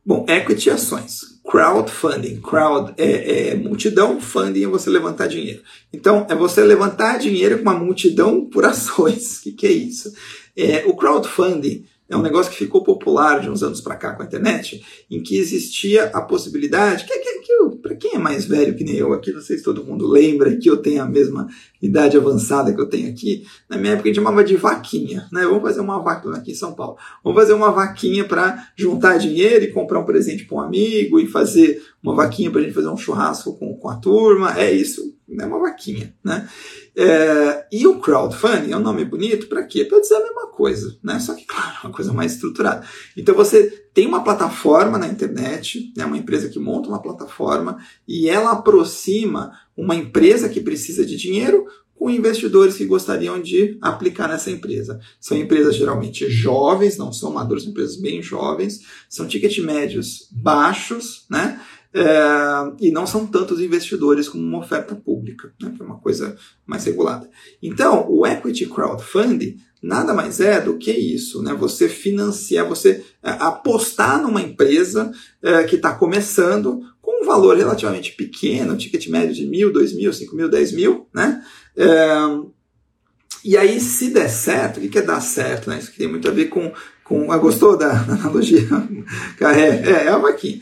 Bom, equity ações crowdfunding. Crowd é, é, multidão, funding é você levantar dinheiro. Então, é você levantar dinheiro com uma multidão por ações. O que, que é isso? É, o crowdfunding é um negócio que ficou popular de uns anos para cá com a internet, em que existia a possibilidade, que, que, que quem é mais velho que nem eu aqui, não sei se todo mundo lembra que eu tenho a mesma idade avançada que eu tenho aqui, na minha época a gente chamava de vaquinha, né? Vamos fazer uma vaquinha aqui em São Paulo. Vamos fazer uma vaquinha para juntar dinheiro e comprar um presente para um amigo e fazer uma vaquinha para a gente fazer um churrasco com, com a turma. É isso, é uma vaquinha, né? É, e o crowdfunding é um nome bonito para quê? Para dizer a mesma coisa, né? Só que, claro, uma coisa mais estruturada. Então você tem uma plataforma na internet, né? uma empresa que monta uma plataforma e ela aproxima uma empresa que precisa de dinheiro com investidores que gostariam de aplicar nessa empresa. São empresas geralmente jovens, não são maduras, são empresas bem jovens, são ticket médios baixos, né? É, e não são tantos investidores como uma oferta pública, né, que é uma coisa mais regulada. Então, o equity crowdfunding nada mais é do que isso, né? Você financiar, você é, apostar numa empresa é, que está começando com um valor relativamente pequeno, um ticket médio de mil, dois mil, cinco mil, dez mil, né? É, e aí, se der certo, o que é dar certo? Né? Isso tem muito a ver com. com ah, gostou da analogia? é, é, é a vaquinha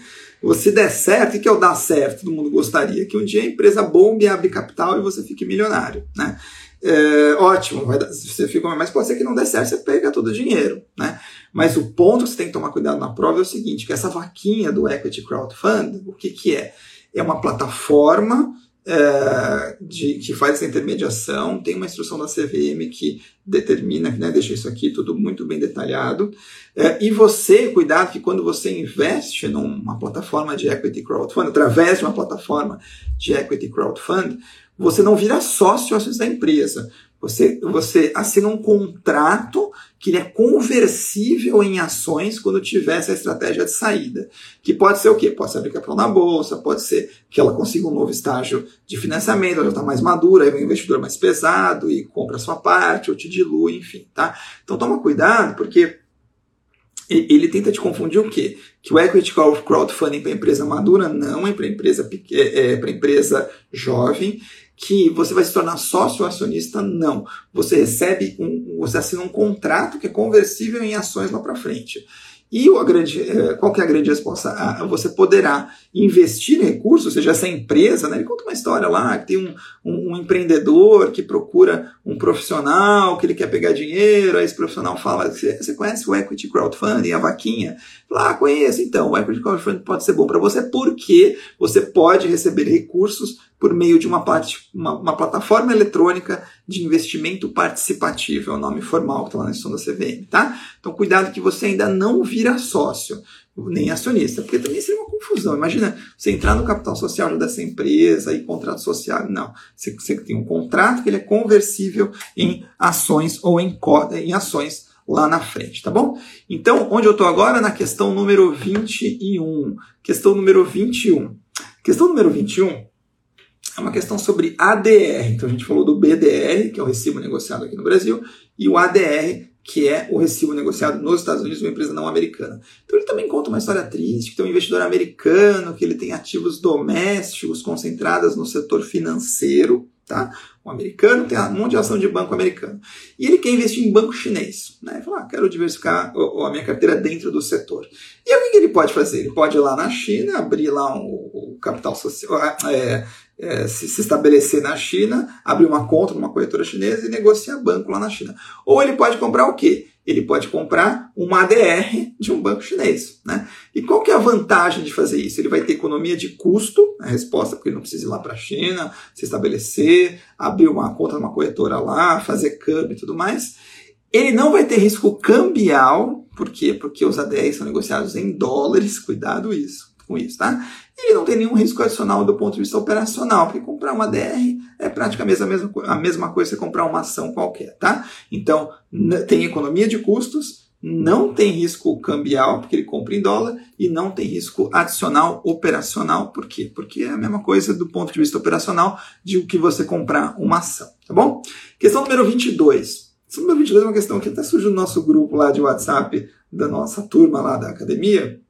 se der certo, o que o dar certo? Todo mundo gostaria que um dia a empresa bombe, abre capital e você fique milionário, né? É, ótimo, vai dar, você fica, mas pode ser que não dê certo, você pega todo o dinheiro, né? Mas o ponto que você tem que tomar cuidado na prova é o seguinte, que essa vaquinha do Equity Crowdfund, o que, que é? É uma plataforma é, de, que faz essa intermediação, tem uma instrução da CVM que determina, né, deixa isso aqui tudo muito bem detalhado. É, e você, cuidado que quando você investe numa plataforma de equity crowdfund, através de uma plataforma de equity crowdfund, você não vira sócio da empresa. Você, você assina um contrato que ele é conversível em ações quando tiver essa estratégia de saída. Que pode ser o quê? Pode ser abrir capital na bolsa, pode ser que ela consiga um novo estágio de financiamento, ela já está mais madura, aí vem um investidor mais pesado e compra a sua parte, ou te dilui, enfim, tá? Então toma cuidado, porque ele tenta te confundir o quê? Que o equity crowdfunding para empresa madura não é para empresa, é, é para empresa jovem que você vai se tornar sócio acionista, não. Você recebe um, você assina um contrato que é conversível em ações lá para frente. E a grande, eh, qual que é a grande resposta? Você poderá investir recursos, ou seja, essa empresa, né? ele conta uma história lá que tem um, um, um, empreendedor que procura um profissional, que ele quer pegar dinheiro, aí esse profissional fala, você conhece o Equity Crowdfunding, a vaquinha? Lá, ah, então, o Equity Crowdfunding pode ser bom para você porque você pode receber recursos por meio de uma, uma, uma, plataforma eletrônica de investimento participativo, é o nome formal que está lá na instrução da CVM, tá? Então, cuidado que você ainda não vira sócio, nem acionista, porque também seria uma confusão. Imagina você entrar no capital social dessa empresa e contrato social. Não. Você, você tem um contrato que ele é conversível em ações ou em, em ações lá na frente, tá bom? Então, onde eu estou agora? Na questão número 21. Questão número 21. Questão número 21 é uma questão sobre ADR. Então a gente falou do BDR, que é o recibo negociado aqui no Brasil, e o ADR, que é o recibo negociado nos Estados Unidos de uma empresa não americana. Então ele também conta uma história triste, que tem um investidor americano, que ele tem ativos domésticos concentrados no setor financeiro, tá? Um americano tem um monte de ação de banco americano. E ele quer investir em banco chinês. Né? Ele fala, ah, quero diversificar a minha carteira dentro do setor. E aí, o que ele pode fazer? Ele pode ir lá na China, abrir lá um, o capital social, é, é, se, se, estabelecer na China, abrir uma conta numa corretora chinesa e negociar banco lá na China. Ou ele pode comprar o quê? Ele pode comprar uma ADR de um banco chinês. Né? E qual que é a vantagem de fazer isso? Ele vai ter economia de custo, a resposta, porque ele não precisa ir lá para a China, se estabelecer, abrir uma conta numa corretora lá, fazer câmbio e tudo mais. Ele não vai ter risco cambial, por quê? Porque os ADRs são negociados em dólares, cuidado isso com isso, tá? E não tem nenhum risco adicional do ponto de vista operacional, porque comprar uma DR é praticamente a mesma, a mesma coisa que comprar uma ação qualquer, tá? Então, tem economia de custos, não tem risco cambial, porque ele compra em dólar, e não tem risco adicional operacional, por quê? Porque é a mesma coisa do ponto de vista operacional de o que você comprar uma ação, tá bom? Questão número 22. Questão número 22 é uma questão que até surgiu no nosso grupo lá de WhatsApp da nossa turma lá da academia,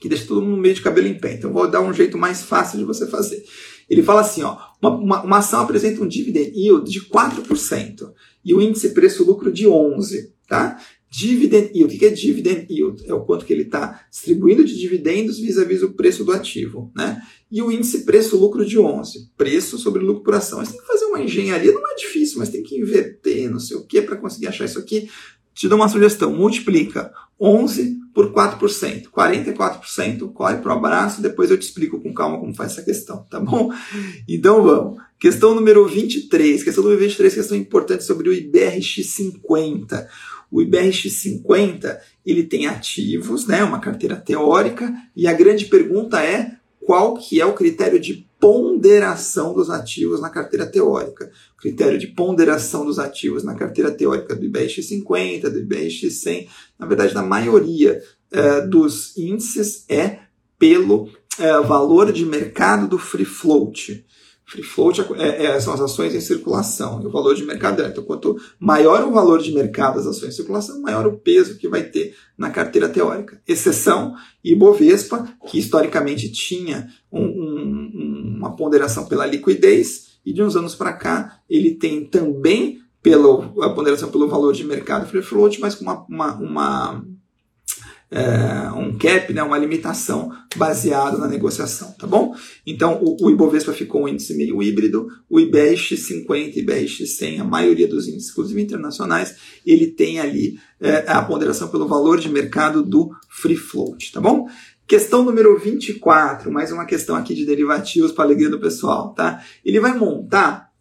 que deixa todo mundo meio de cabelo em pé. Então, vou dar um jeito mais fácil de você fazer. Ele fala assim, ó, uma, uma, uma ação apresenta um dividend yield de 4% e o índice preço-lucro de 11%, tá? Dividend yield. O que é dividend yield? É o quanto que ele está distribuindo de dividendos vis-à-vis o preço do ativo, né? E o índice preço-lucro de 11, preço sobre lucro por ação. Você tem que fazer uma engenharia, não é difícil, mas tem que inverter, não sei o que, para conseguir achar isso aqui. Te dou uma sugestão, multiplica 11 por 4%. 44%, corre para o abraço, depois eu te explico com calma como faz essa questão, tá bom? Então vamos. Questão número 23. Questão número 23, questão importante sobre o IBRX50. O IBRX50, ele tem ativos, né, uma carteira teórica, e a grande pergunta é qual que é o critério de ponderação dos ativos na carteira teórica. O critério de ponderação dos ativos na carteira teórica do IBEX 50, do IBEX 100, na verdade, na maioria eh, dos índices é pelo eh, valor de mercado do free float. Free float é, é, são as ações em circulação, e o valor de mercado é. Então, quanto maior o valor de mercado das ações em circulação, maior o peso que vai ter na carteira teórica. Exceção Ibovespa, que historicamente tinha um, um, uma ponderação pela liquidez, e de uns anos para cá ele tem também pelo, a ponderação pelo valor de mercado free float, mas com uma, uma, uma é, um cap, né, uma limitação baseada na negociação, tá bom? Então o, o Ibovespa ficou um índice meio híbrido, o IBRX50 e IBRX100, a maioria dos índices, inclusive internacionais, ele tem ali é, a ponderação pelo valor de mercado do free float, tá bom? Questão número 24, mais uma questão aqui de derivativos para alegria do pessoal, tá? Ele vai montar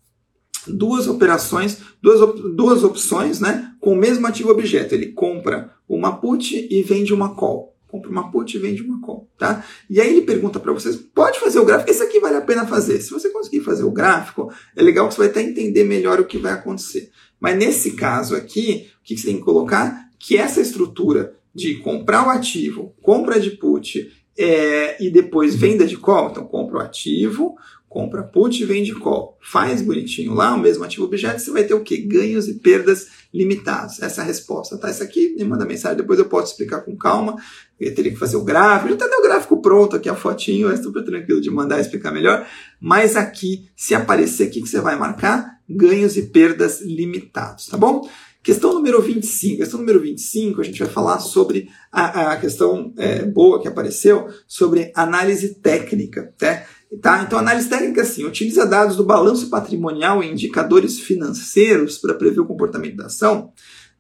duas operações, duas, duas opções, né, com o mesmo ativo objeto. Ele compra uma put e vende uma call. Compra uma put e vende uma call, tá? E aí ele pergunta para vocês, pode fazer o gráfico? Esse aqui vale a pena fazer. Se você conseguir fazer o gráfico, é legal que você vai até entender melhor o que vai acontecer. Mas nesse caso aqui, o que você tem que colocar? Que essa estrutura de comprar o ativo, compra de put é, e depois venda de call. Então, compra o ativo, compra put e vende call. Faz bonitinho lá, o mesmo ativo objeto, você vai ter o quê? Ganhos e perdas limitados. Essa é a resposta, tá? Isso aqui me manda mensagem, depois eu posso explicar com calma. Eu teria que fazer o gráfico, já até o gráfico pronto aqui, a fotinho, é super tranquilo de mandar explicar melhor. Mas aqui, se aparecer, o que você vai marcar? Ganhos e perdas limitados, tá bom? Questão número 25. Questão número 25, a gente vai falar sobre a, a questão é, boa que apareceu, sobre análise técnica. Tá? Tá? Então, análise técnica, assim, utiliza dados do balanço patrimonial e indicadores financeiros para prever o comportamento da ação.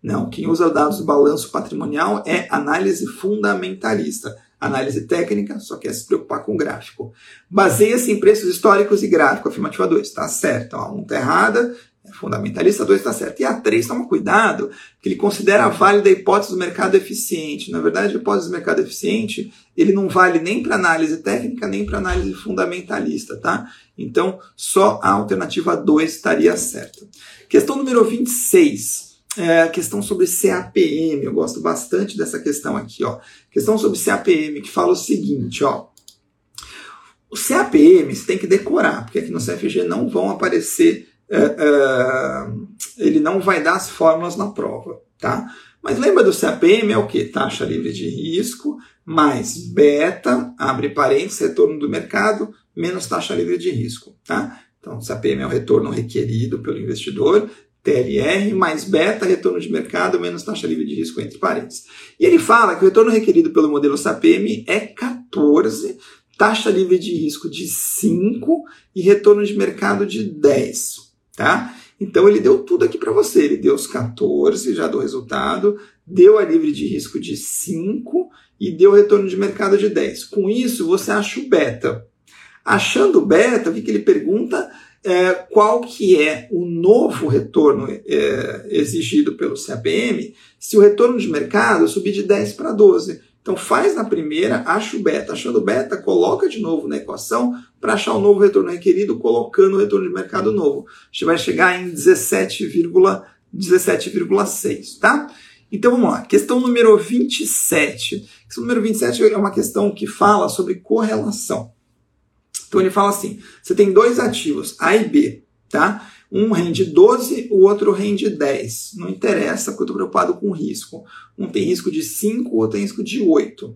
Não, quem usa dados do balanço patrimonial é análise fundamentalista. Análise técnica só quer se preocupar com o gráfico. Baseia-se em preços históricos e gráfico, afirmativa 2. Está certo. A 1 está errada, fundamentalista 2 está certo. E a 3, toma cuidado, que ele considera válida a hipótese do mercado eficiente. Na verdade, a hipótese do mercado eficiente, ele não vale nem para análise técnica, nem para análise fundamentalista, tá? Então, só a alternativa 2 estaria certa. Questão número 26. É questão sobre CAPM. Eu gosto bastante dessa questão aqui, ó. Questão sobre CAPM, que fala o seguinte, ó. O CAPM você tem que decorar, porque aqui no CFG não vão aparecer é, é, ele não vai dar as fórmulas na prova, tá? Mas lembra do CAPM é o que? Taxa livre de risco mais beta, abre parênteses, retorno do mercado, menos taxa livre de risco, tá? Então, CAPM é o retorno requerido pelo investidor, TLR mais beta, retorno de mercado, menos taxa livre de risco, entre parênteses. E ele fala que o retorno requerido pelo modelo CAPM é 14, taxa livre de risco de 5 e retorno de mercado de 10 tá? Então ele deu tudo aqui para você. Ele deu os 14, já do resultado, deu a livre de risco de 5 e deu retorno de mercado de 10. Com isso, você acha o beta. Achando o beta, o que, que ele pergunta? É, qual que é o novo retorno é, exigido pelo CAPM se o retorno de mercado subir de 10 para 12. Então faz na primeira, acha o beta. Achando o beta, coloca de novo na equação para achar o novo retorno requerido, colocando o retorno de mercado novo. A gente vai chegar em 17,6, 17, tá? Então vamos lá. Questão número 27. Questão número 27 é uma questão que fala sobre correlação. Então ele fala assim: você tem dois ativos, A e B, tá? Um rende 12, o outro rende 10. Não interessa, porque eu estou preocupado com risco. Um tem risco de 5, o outro tem risco de 8.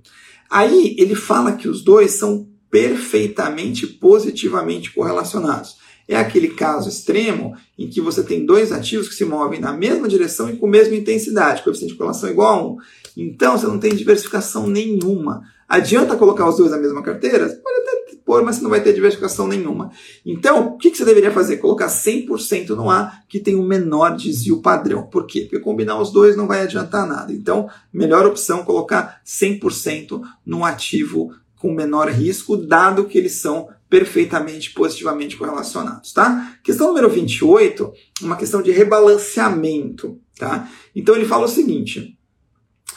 Aí ele fala que os dois são perfeitamente positivamente correlacionados. É aquele caso extremo em que você tem dois ativos que se movem na mesma direção e com a mesma intensidade, coeficiente de correlação igual a 1. Então você não tem diversificação nenhuma. Adianta colocar os dois na mesma carteira? Pode até pôr, mas você não vai ter diversificação nenhuma. Então, o que, você deveria fazer? Colocar 100% no A, que tem o menor desvio padrão. Por quê? Porque combinar os dois não vai adiantar nada. Então, melhor opção colocar 100% no ativo com menor risco, dado que eles são perfeitamente positivamente correlacionados, tá? Questão número 28, uma questão de rebalanceamento, tá? Então ele fala o seguinte: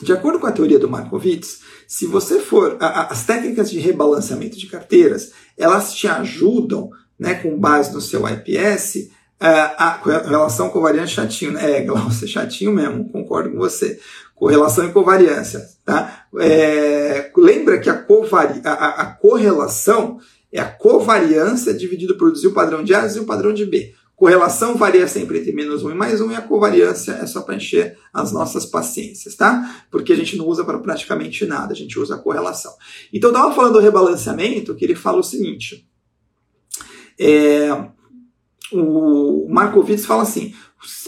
de acordo com a teoria do Markowitz, se você for. A, as técnicas de rebalanceamento de carteiras, elas te ajudam, né, com base no seu IPS, a, a relação covariante chatinho, né? É, Glaucio, chatinho mesmo, concordo com você. Correlação e covariância, tá? É, lembra que a, covari, a, a, correlação é a covariância dividido por o padrão de A e o padrão de B. Correlação varia sempre entre menos 1 e mais 1 e a covariância é só para encher as nossas paciências, tá? Porque a gente não usa para praticamente nada, a gente usa a correlação. Então, estava falando do rebalanceamento, que ele fala o seguinte. É, o Markowitz fala assim: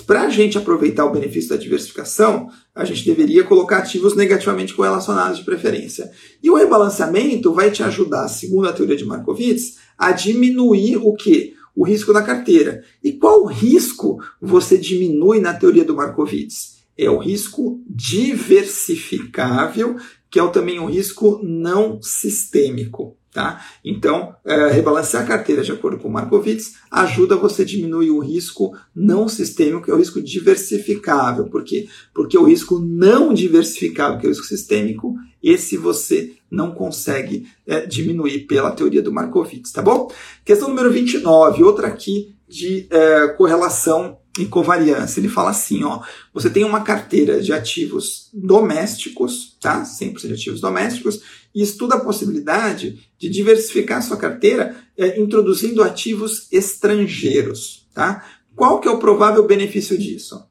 para a gente aproveitar o benefício da diversificação, a gente deveria colocar ativos negativamente correlacionados de preferência. E o rebalanceamento vai te ajudar, segundo a teoria de Markowitz, a diminuir o que? O risco da carteira. E qual risco você diminui na teoria do Markowitz? É o risco diversificável, que é também um risco não sistêmico. Tá? Então, é, rebalancear a carteira de acordo com o Markowitz ajuda você a diminuir o risco não sistêmico, que é o risco diversificável. Por quê? Porque o risco não diversificável, que é o risco sistêmico, esse você não consegue é, diminuir pela teoria do Markowitz, tá bom? Questão número 29, outra aqui de é, correlação e covariância. Ele fala assim, ó, você tem uma carteira de ativos domésticos, tá? 100% de ativos domésticos, e estuda a possibilidade de diversificar sua carteira é, introduzindo ativos estrangeiros, tá? Qual que é o provável benefício disso?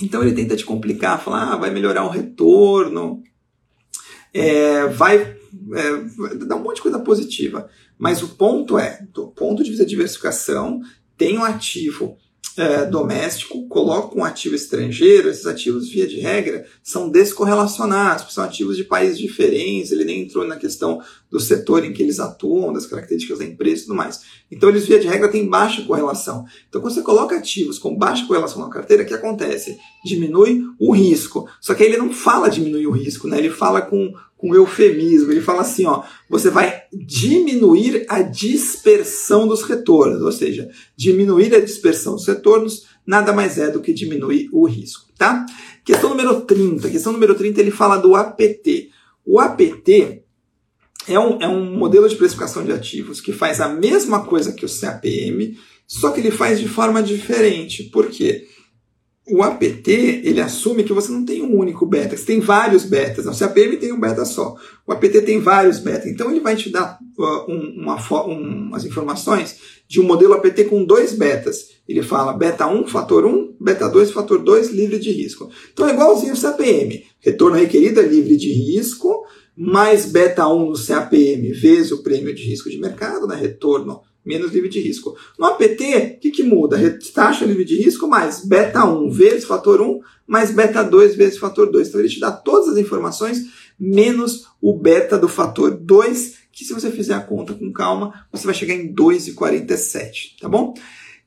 Então ele tenta te complicar, falar, ah, vai melhorar o retorno, é, vai, é, dar um monte de coisa positiva. Mas o ponto é, do ponto de vista de diversificação, tem um ativo é, doméstico, coloca um ativo estrangeiro, esses ativos, via de regra, são descorrelacionados, são ativos de países diferentes, ele nem entrou na questão do setor em que eles atuam, das características da empresa e tudo mais. Então, eles, via de regra, têm baixa correlação. Então, quando você coloca ativos com baixa correlação na carteira, o que acontece? Diminui o risco. Só que aí ele não fala diminuir o risco, né? ele fala com com eufemismo. Ele fala assim, ó, você vai diminuir a dispersão dos retornos, ou seja, diminuir a dispersão dos retornos nada mais é do que diminuir o risco, tá? Questão número 30. Questão número 30, ele fala do APT. O APT é um, é um modelo de precificação de ativos que faz a mesma coisa que o CAPM, só que ele faz de forma diferente. Por quê? O APT ele assume que você não tem um único beta, você tem vários betas. Não, se a PM tem um beta só, o APT tem vários betas. Então ele vai te dar uh, um, uma, um, umas informações de um modelo APT com dois betas. Ele fala beta 1, fator 1, beta 2, fator 2, livre de risco. Então é igualzinho o CAPM. Retorno requerido é livre de risco, mais beta 1 no CAPM vezes o prêmio de risco de mercado, né? retorno menos livre de risco. No APT, o que, que muda? Taxa livre de risco mais beta 1 vezes fator 1 mais beta 2 vezes fator 2. Então ele te dá todas as informações menos o beta do fator 2, que se você fizer a conta com calma, você vai chegar em 2,47, tá bom?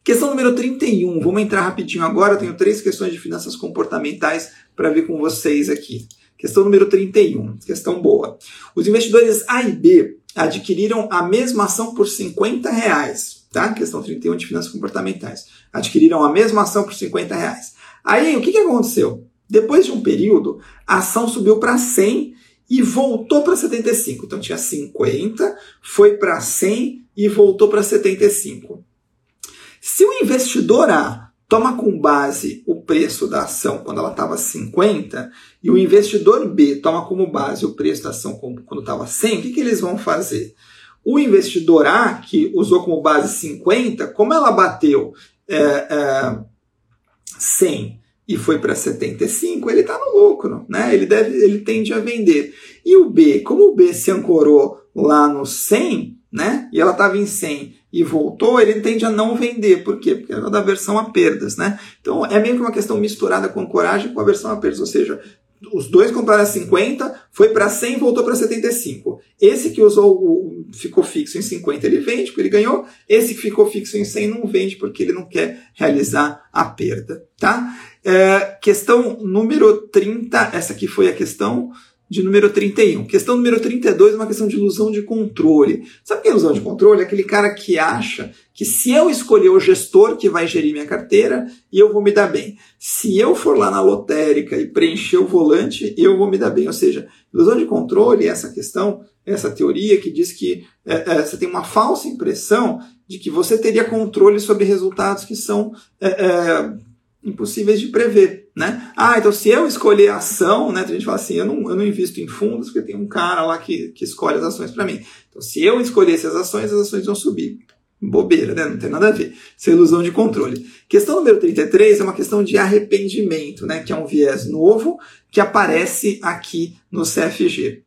Questão número 31, vamos entrar rapidinho agora, eu tenho três questões de finanças comportamentais para ver com vocês aqui. Questão número 31, questão boa. Os investidores A e B adquiriram a mesma ação por 50 reais. Tá? Questão 31 de finanças comportamentais. Adquiriram a mesma ação por 50 reais. Aí, o que, que aconteceu? Depois de um período, a ação subiu para 100 e voltou para 75. Então tinha 50, foi para 100 e voltou para 75. Se o investidor A toma com base o preço da ação quando ela estava 50 e o investidor B toma como base o preço da ação quando estava 100, o que, que eles vão fazer? O investidor A, que usou como base 50, como ela bateu é, é, 100 e foi para 75, ele está no lucro, né? ele, deve, ele tende a vender. E o B, como o B se ancorou lá no 100, né? e ela estava em 100 e voltou, ele tende a não vender. Por quê? Porque é da versão a perdas, né? Então é meio que uma questão misturada com coragem com a versão a perdas, ou seja, os dois compraram a 50, foi para 100 e voltou para 75. Esse que usou o, ficou fixo em 50, ele vende porque ele ganhou. Esse que ficou fixo em 100 não vende porque ele não quer realizar a perda, tá? É, questão número 30, essa aqui foi a questão de número 31. Questão número 32 é uma questão de ilusão de controle. Sabe o que é ilusão de controle? É aquele cara que acha que se eu escolher o gestor que vai gerir minha carteira, eu vou me dar bem. Se eu for lá na lotérica e preencher o volante, eu vou me dar bem. Ou seja, ilusão de controle é essa questão, essa teoria que diz que é, é, você tem uma falsa impressão de que você teria controle sobre resultados que são é, é impossíveis de prever, né? Ah, então se eu escolher a ação, né? A gente fala assim, eu não, eu não invisto em fundos porque tem um cara lá que, que escolhe as ações para mim. Então se eu escolhesse as ações, as ações vão subir. Bobeira, né? Não tem nada a ver. Isso é ilusão de controle. Questão número 33 é uma questão de arrependimento, né? Que é um viés novo que aparece aqui no CFG.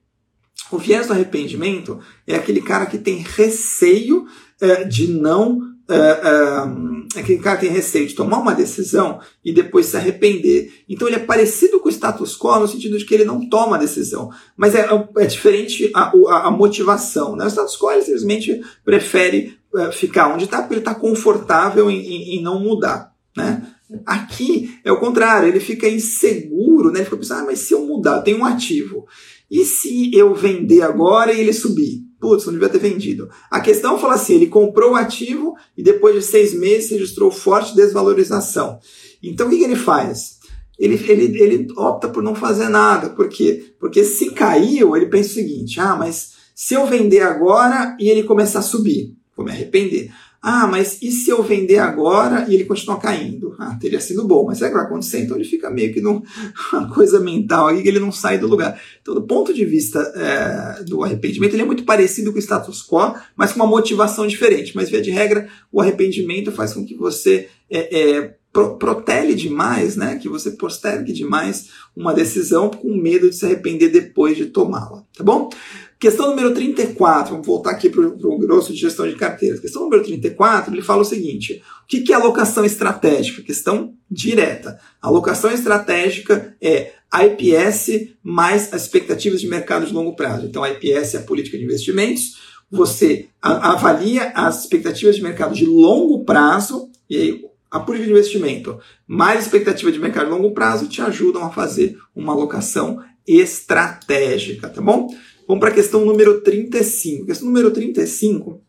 O viés do arrependimento é aquele cara que tem receio é, de não uh, uh, aquele cara tem receio de tomar uma decisão e depois se arrepender. Então ele é parecido com o status quo no sentido de que ele não toma a decisão, mas é, é diferente a, a, a, motivação. Né? O status quo ele simplesmente prefere uh, ficar onde está porque ele está confortável em, em, em, não mudar. Né? Aqui é o contrário, ele fica inseguro, né? ele fica pensando, ah, mas se eu mudar, tenho um ativo. E se eu vender agora e ele subir? Putz, não devia ter vendido. A questão fala assim: ele comprou o ativo e depois de seis meses registrou forte desvalorização. Então o que, que ele faz? Ele, ele, ele opta por não fazer nada. Por quê? Porque se caiu, ele pensa o seguinte: ah, mas se eu vender agora e ele começar a subir, vou me arrepender. Ah, mas e se eu vender agora e ele continuar caindo? Ah, teria sido bom, mas é que vai acontecer, então ele fica meio que numa coisa mental aí que ele não sai do lugar. Então, do ponto de vista é, do arrependimento, ele é muito parecido com o status quo, mas com uma motivação diferente. Mas, via de regra, o arrependimento faz com que você é, é, pro, protele demais, né? Que você postergue demais uma decisão com medo de se arrepender depois de tomá-la, tá bom? Questão número 34, vamos voltar aqui para o grosso de gestão de carteiras. Questão número 34, ele fala o seguinte: o que é alocação estratégica? Questão direta. A alocação estratégica é a IPS mais as expectativas de mercado de longo prazo. Então, a IPS é a política de investimentos. Você avalia as expectativas de mercado de longo prazo, e aí a política de investimento mais expectativa de mercado de longo prazo te ajudam a fazer uma alocação estratégica, tá bom? Vamos para a questão número 35. A questão número 35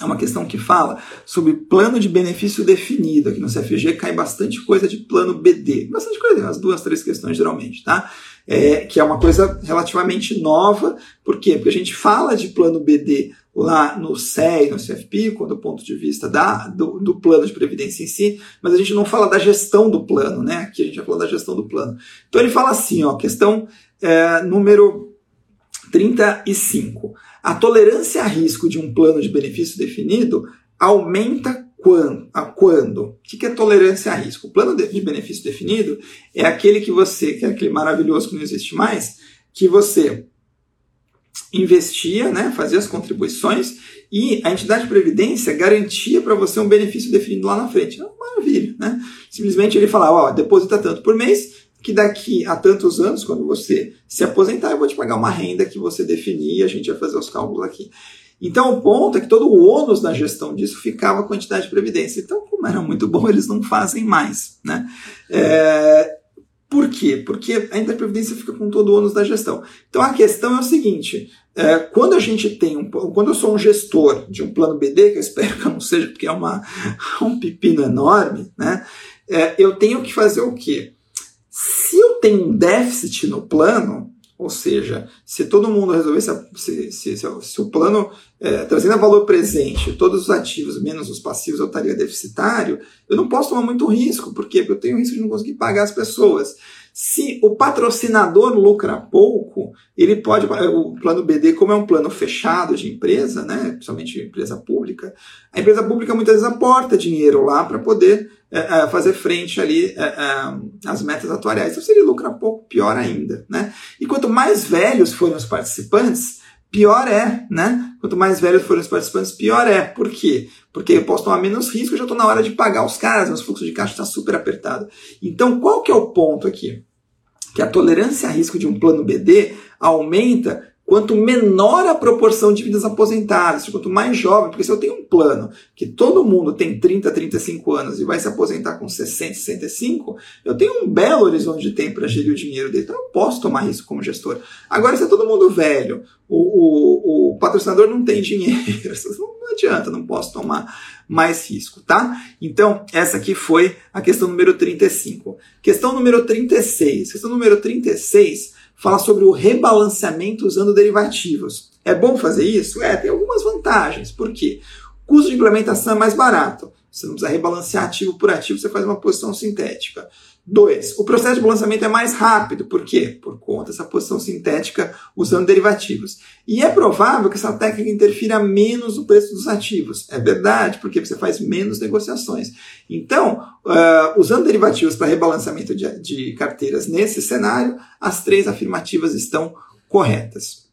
é uma questão que fala sobre plano de benefício definido. Aqui no CFG cai bastante coisa de plano BD. Bastante coisa, as duas, três questões geralmente, tá? É, que é uma coisa relativamente nova. Por quê? Porque a gente fala de plano BD lá no CEI, no CFP, do ponto de vista da, do, do, plano de previdência em si, mas a gente não fala da gestão do plano, né? Aqui a gente vai falar da gestão do plano. Então ele fala assim, ó, questão é, número 35. A tolerância a risco de um plano de benefício definido aumenta quando? A quando? O que é tolerância a risco? O plano de benefício definido é aquele que você, que é aquele maravilhoso que não existe mais, que você investia, né, fazia as contribuições e a entidade de previdência garantia para você um benefício definido lá na frente. É maravilha, né? Simplesmente ele falava, ó, deposita tanto por mês, que daqui a tantos anos, quando você se aposentar, eu vou te pagar uma renda que você definir, a gente vai fazer os cálculos aqui. Então, o ponto é que todo o ônus da gestão disso ficava com a entidade de previdência. Então, como era muito bom, eles não fazem mais. Né? É, por quê? Porque a entidade de previdência fica com todo o ônus da gestão. Então, a questão é o seguinte: é, quando a gente tem um, quando eu sou um gestor de um plano BD, que eu espero que eu não seja, porque é uma, um pepino enorme, né? É, eu tenho que fazer o quê? Se eu tenho um déficit no plano, ou seja, se todo mundo resolver, se, se, se, se o plano, é, trazendo valor presente, todos os ativos menos os passivos eu estaria deficitário, eu não posso tomar muito risco. Por quê? Porque eu tenho risco de não conseguir pagar as pessoas. Se o patrocinador lucra pouco, ele pode. O plano BD, como é um plano fechado de empresa, né, principalmente empresa pública, a empresa pública muitas vezes aporta dinheiro lá para poder é, é, fazer frente ali é, às metas atuariais. Então, se ele lucra pouco, pior ainda. Né? E quanto mais velhos forem os participantes, pior é, né? Quanto mais velhos forem os participantes, pior é. Por quê? Porque eu posso tomar menos risco, eu já estou na hora de pagar os caras, meu fluxo de caixa está super apertado. Então, qual que é o ponto aqui? Que a tolerância a risco de um plano BD aumenta quanto menor a proporção de vidas aposentadas, quanto mais jovem, porque se eu tenho um plano que todo mundo tem 30, 35 anos e vai se aposentar com 60, 65, eu tenho um belo horizonte de tempo para gerir o dinheiro dele, então eu posso tomar risco como gestor. Agora, se é todo mundo velho, o, o, o patrocinador não tem dinheiro, não adianta, não posso tomar mais risco, tá? Então, essa aqui foi a questão número 35. Questão número 36. Questão número 36 fala sobre o rebalanceamento usando derivativos. É bom fazer isso? É, tem algumas vantagens. Por quê? O custo de implementação é mais barato. Você não precisa rebalancear ativo por ativo, você faz uma posição sintética. Dois, o processo de balanceamento é mais rápido. Por quê? Por conta dessa posição sintética usando derivativos. E é provável que essa técnica interfira menos no preço dos ativos. É verdade, porque você faz menos negociações. Então, uh, usando derivativos para rebalanceamento de, de carteiras nesse cenário, as três afirmativas estão corretas.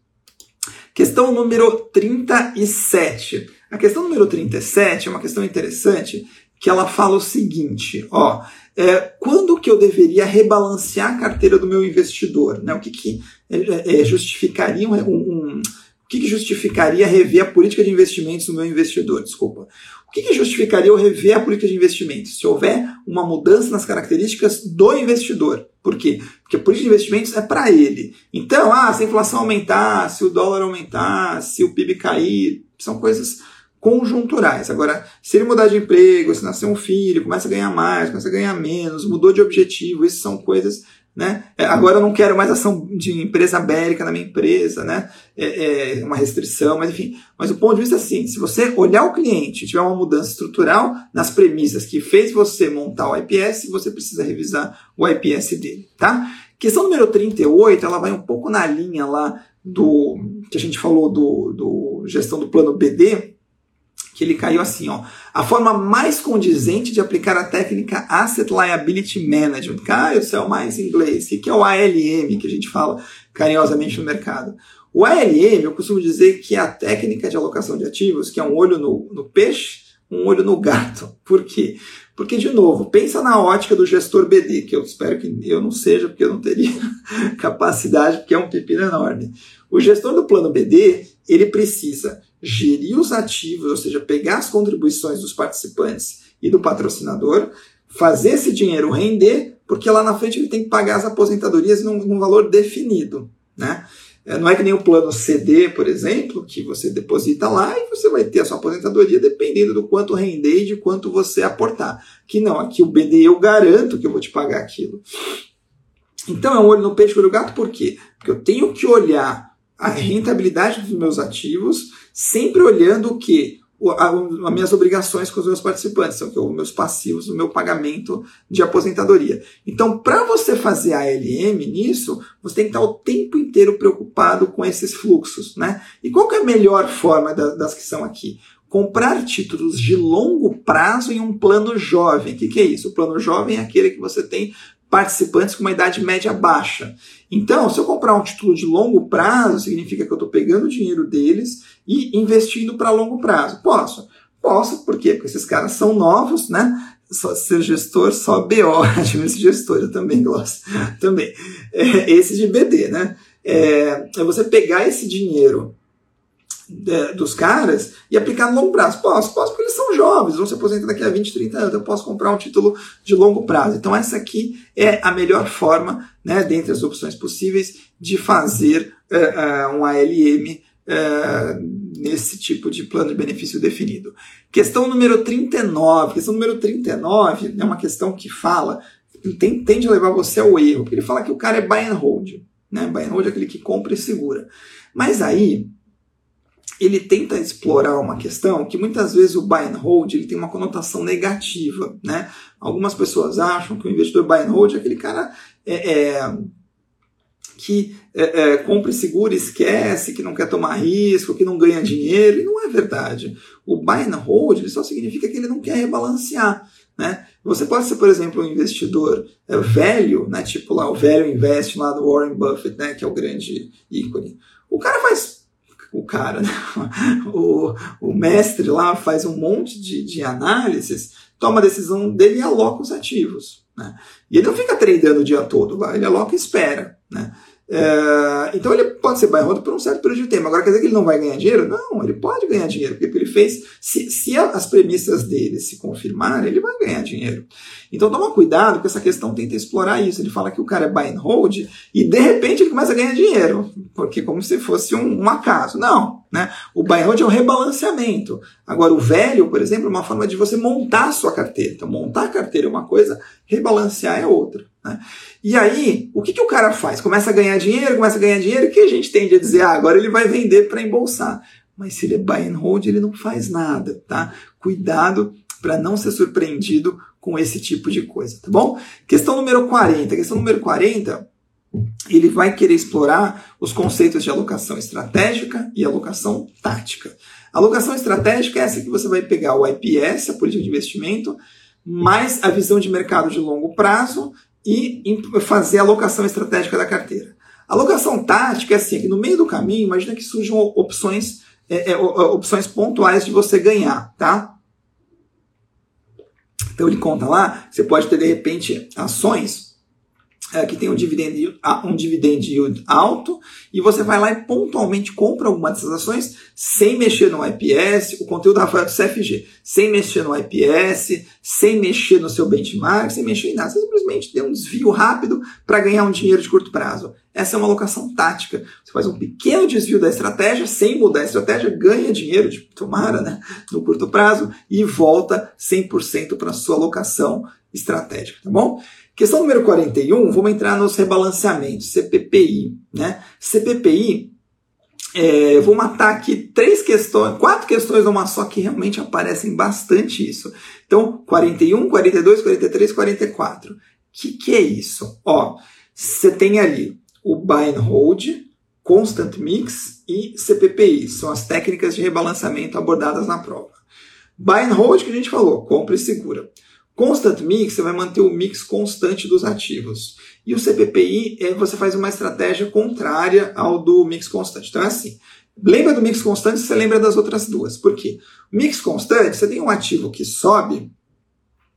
Questão número 37. A questão número 37 é uma questão interessante que ela fala o seguinte, ó, é, quando que eu deveria rebalancear a carteira do meu investidor? Né? O que, que é, é, justificaria um, um, o que, que justificaria rever a política de investimentos do meu investidor? Desculpa. O que, que justificaria eu rever a política de investimentos? Se houver uma mudança nas características do investidor. Por quê? Porque a política de investimentos é para ele. Então, ah, se a inflação aumentar, se o dólar aumentar, se o PIB cair, são coisas conjunturais. Agora, se ele mudar de emprego, se nascer um filho, começa a ganhar mais, começa a ganhar menos, mudou de objetivo, isso são coisas né? É, agora eu não quero mais ação de empresa bélica na minha empresa, né? É, é, uma restrição, mas enfim. Mas o ponto de vista é assim: se você olhar o cliente tiver uma mudança estrutural nas premissas que fez você montar o IPS, você precisa revisar o IPS dele, tá? Questão número 38, ela vai um pouco na linha lá do que a gente falou do, do gestão do plano BD, que ele caiu assim, ó. A forma mais condizente de aplicar a técnica Asset Liability Management. Caio, isso é o mais inglês. O que é o ALM, que a gente fala carinhosamente no mercado? O ALM, eu costumo dizer que é a técnica de alocação de ativos, que é um olho no, no peixe, um olho no gato. Por quê? Porque, de novo, pensa na ótica do gestor BD, que eu espero que eu não seja, porque eu não teria capacidade, porque é um pepino enorme. O gestor do plano BD, ele precisa gerir os ativos, ou seja, pegar as contribuições dos participantes e do patrocinador, fazer esse dinheiro render, porque lá na frente ele tem que pagar as aposentadorias num, num valor definido, né? É, não é que nem o plano CD, por exemplo, que você deposita lá e você vai ter a sua aposentadoria dependendo do quanto render e de quanto você aportar. Que não, aqui o BD eu garanto que eu vou te pagar aquilo. Então é um olho no peixe, olho no gato, por quê? Porque eu tenho que olhar a rentabilidade dos meus ativos, sempre olhando o que? As minhas obrigações com os meus participantes, são os meus passivos, o meu pagamento de aposentadoria. Então, para você fazer a LM nisso, você tem que estar o tempo inteiro preocupado com esses fluxos. Né? E qual é a melhor forma das que são aqui? Comprar títulos de longo prazo em um plano jovem. O que, que é isso? O plano jovem é aquele que você tem participantes com uma idade média baixa. Então, se eu comprar um título de longo prazo, significa que eu estou pegando o dinheiro deles e investindo para longo prazo. Posso? Posso, por quê? Porque esses caras são novos, né? Só ser gestor, só BO, esse gestor, eu também gosto. também. É, esse de BD, né? É, é você pegar esse dinheiro dos caras e aplicar no longo prazo. Posso, posso, porque eles são jovens, vão se aposentar daqui a 20, 30 anos, eu posso comprar um título de longo prazo. Então, essa aqui é a melhor forma, né, dentre as opções possíveis, de fazer uh, uh, um ALM uh, nesse tipo de plano de benefício definido. Questão número 39. Questão número 39 é uma questão que fala, tem, tende a levar você ao erro, porque ele fala que o cara é buy and hold. Né? Buy and hold é aquele que compra e segura. Mas aí, ele tenta explorar uma questão que muitas vezes o buy and hold ele tem uma conotação negativa, né? Algumas pessoas acham que o investidor buy and hold é aquele cara é, é, que é, é, compra e segura, esquece, que não quer tomar risco, que não ganha dinheiro, e não é verdade. O buy and hold ele só significa que ele não quer rebalancear, né? Você pode ser, por exemplo, um investidor é, velho, né? Tipo lá o velho investe lá do Warren Buffett, né? Que é o grande ícone. O cara faz o cara, né? o, o mestre lá faz um monte de, de análises, toma a decisão dele e aloca os ativos. Né? E ele não fica treinando o dia todo lá, ele aloca e espera. Né? É, então ele pode ser buy hold por um certo período de tempo. Agora quer dizer que ele não vai ganhar dinheiro? Não, ele pode ganhar dinheiro, porque ele fez. Se, se as premissas dele se confirmarem, ele vai ganhar dinheiro. Então toma cuidado que essa questão tenta explorar isso. Ele fala que o cara é buy and hold e de repente ele começa a ganhar dinheiro, porque como se fosse um, um acaso. Não, né? O buy and hold é um rebalanceamento. Agora o velho, por exemplo, é uma forma de você montar a sua carteira. Então montar a carteira é uma coisa, rebalancear é outra. Né? E aí, o que, que o cara faz? Começa a ganhar dinheiro, começa a ganhar dinheiro, que a gente tende a dizer, ah, agora ele vai vender para embolsar. Mas se ele é buy and hold, ele não faz nada, tá? Cuidado para não ser surpreendido com esse tipo de coisa, tá bom? Questão número 40. Questão número 40, ele vai querer explorar os conceitos de alocação estratégica e alocação tática. A alocação estratégica é essa que você vai pegar o IPS, a política de investimento, mais a visão de mercado de longo prazo e fazer a alocação estratégica da carteira. Alocação tática é assim, que no meio do caminho, imagina que surjam opções, é, é, opções pontuais de você ganhar, tá? Então ele conta lá, você pode ter de repente ações é, que tem um dividend, um dividend yield alto, e você vai lá e pontualmente compra alguma dessas ações sem mexer no IPS, o conteúdo Rafael do CFG, sem mexer no IPS, sem mexer no seu benchmark, sem mexer em nada, você simplesmente tem um desvio rápido para ganhar um dinheiro de curto prazo. Essa é uma alocação tática. Você faz um pequeno desvio da estratégia, sem mudar a estratégia, ganha dinheiro, de tomara, né, no curto prazo, e volta 100% para sua alocação estratégica, tá bom? Questão número 41, vamos entrar nos rebalanceamentos, CPPI. Né? CPPI, é, vou matar aqui três questões, quatro questões numa só que realmente aparecem bastante isso. Então, 41, 42, 43, 44. O que, que é isso? Ó, você tem ali o buy and hold, constant mix e CPPI. São as técnicas de rebalanceamento abordadas na prova. Buy and hold que a gente falou, compra e segura. Constant Mix, você vai manter o mix constante dos ativos. E o CPPI, é, você faz uma estratégia contrária ao do mix constante. Então é assim, lembra do mix constante, você lembra das outras duas. Por quê? Mix constante, você tem um ativo que sobe,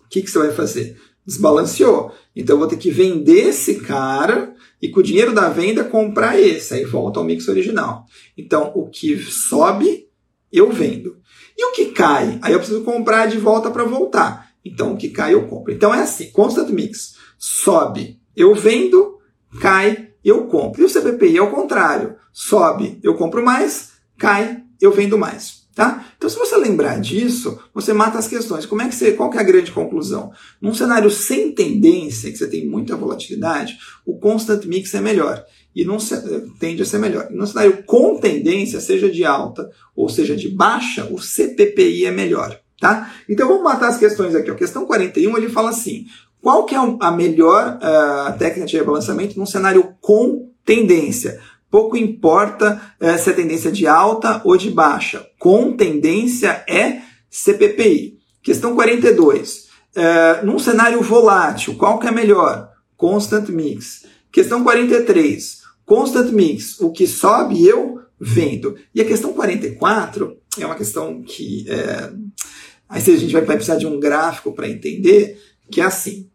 o que, que você vai fazer? Desbalanceou. Então eu vou ter que vender esse cara e com o dinheiro da venda comprar esse. Aí volta ao mix original. Então o que sobe, eu vendo. E o que cai? Aí eu preciso comprar de volta para voltar. Então, o que cai eu compro. Então é assim, constant mix. Sobe, eu vendo, cai, eu compro. E o CPPI é o contrário. Sobe, eu compro mais, cai, eu vendo mais. Tá? Então, se você lembrar disso, você mata as questões. Como é que você, qual que é a grande conclusão? Num cenário sem tendência, que você tem muita volatilidade, o constant mix é melhor e não tende a ser melhor. Num cenário com tendência, seja de alta ou seja de baixa, o CPPI é melhor. Tá? Então vamos matar as questões aqui. A questão 41 ele fala assim: qual que é a melhor uh, técnica de rebalanceamento num cenário com tendência? Pouco importa uh, se é tendência de alta ou de baixa. Com tendência é CPPI. Questão 42. Uh, eh, num cenário volátil, qual que é melhor? Constant Mix. Questão 43. Constant Mix. O que sobe eu vendo. E a questão 44 é uma questão que é, Aí a gente vai precisar de um gráfico para entender que é assim.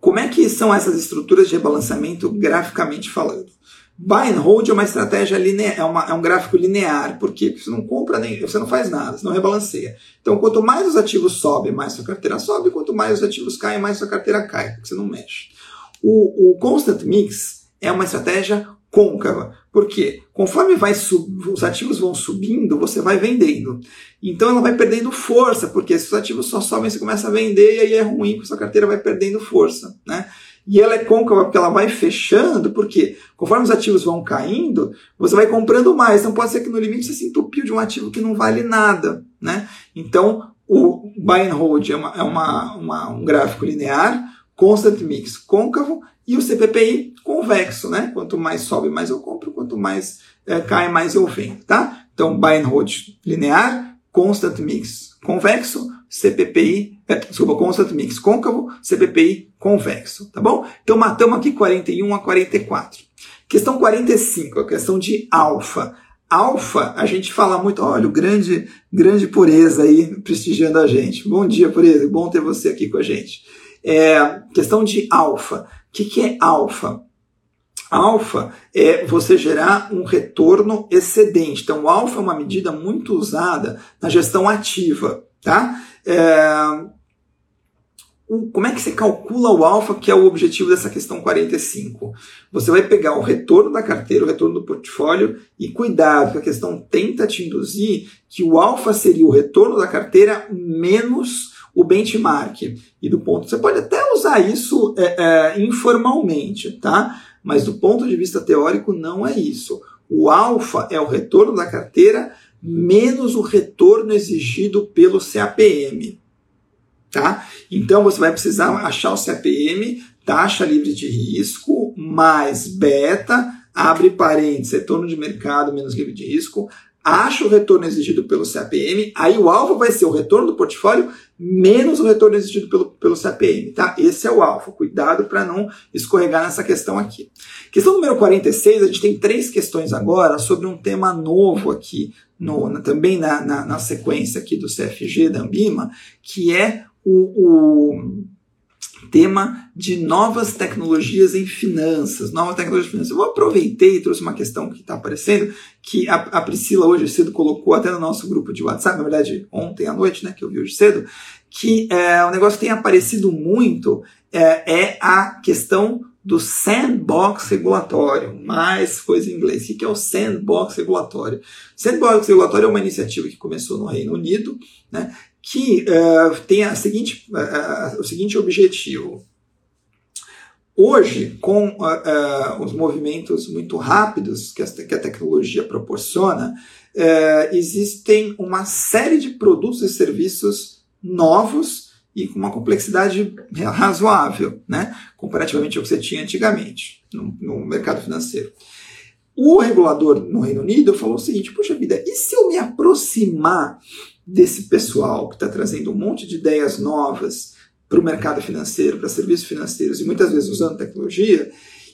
Como é que são essas estruturas de rebalanceamento graficamente falando? Buy and hold é uma estratégia linear, é, uma, é um gráfico linear, porque você não compra nem, você não faz nada, você não rebalanceia. Então, quanto mais os ativos sobem, mais sua carteira sobe, quanto mais os ativos caem, mais sua carteira cai, porque você não mexe. O, o constant mix é uma estratégia côncava. Por quê? Conforme vai os ativos vão subindo, você vai vendendo. Então ela vai perdendo força, porque se os ativos só sobem, você começa a vender e aí é ruim, porque sua carteira vai perdendo força. Né? E ela é côncava porque ela vai fechando, porque conforme os ativos vão caindo, você vai comprando mais. Então pode ser que no limite você se entupiu de um ativo que não vale nada. Né? Então o buy and hold é, uma, é uma, uma um gráfico linear, constant mix côncavo, e o CPPI convexo, né? Quanto mais sobe, mais eu compro, quanto mais é, cai, mais eu vendo, tá? Então, buy and hold linear, constant mix convexo, CPPI, é, desculpa, constant mix côncavo, CPPI convexo, tá bom? Então, matamos aqui 41 a 44. Questão 45, a questão de alfa. Alfa, a gente fala muito, olha, o grande, grande pureza aí prestigiando a gente. Bom dia, pureza, bom ter você aqui com a gente. É, questão de alfa que, que é alfa? Alfa é você gerar um retorno excedente. Então, o alfa é uma medida muito usada na gestão ativa. Tá? É... Como é que você calcula o alfa, que é o objetivo dessa questão 45? Você vai pegar o retorno da carteira, o retorno do portfólio, e cuidado, que a questão tenta te induzir que o alfa seria o retorno da carteira menos o benchmark e do ponto. Você pode até usar isso é, é, informalmente, tá? Mas do ponto de vista teórico, não é isso. O alfa é o retorno da carteira menos o retorno exigido pelo CAPM. Tá? Então você vai precisar achar o CAPM, taxa livre de risco, mais beta, abre parênteses, retorno de mercado menos livre de risco, acha o retorno exigido pelo CAPM, aí o alvo vai ser o retorno do portfólio menos o retorno exigido pelo, pelo CAPM, tá? Esse é o alvo. Cuidado para não escorregar nessa questão aqui. Questão número 46, a gente tem três questões agora sobre um tema novo aqui, no, na, também na, na, na, sequência aqui do CFG da Ambima, que é o, o tema de novas tecnologias em finanças, novas tecnologias em finanças. Eu aproveitei e trouxe uma questão que está aparecendo, que a, a, Priscila hoje cedo colocou até no nosso grupo de WhatsApp, na verdade ontem à noite, né, que eu vi hoje cedo, que é, o negócio tem aparecido muito é, é a questão do sandbox regulatório, mais coisa em inglês. O que é o sandbox regulatório? Sandbox regulatório é uma iniciativa que começou no Reino Unido, né, que uh, tem a seguinte, uh, o seguinte objetivo. Hoje, com os movimentos muito rápidos que a, que a tecnologia proporciona, existem uma série de produtos e serviços novos e com uma complexidade razoável, né? comparativamente ao que você tinha antigamente no, no mercado financeiro. O regulador no Reino Unido falou o seguinte: poxa vida, e se eu me aproximar desse pessoal que está trazendo um monte de ideias novas para o mercado financeiro, para serviços financeiros e muitas vezes usando tecnologia,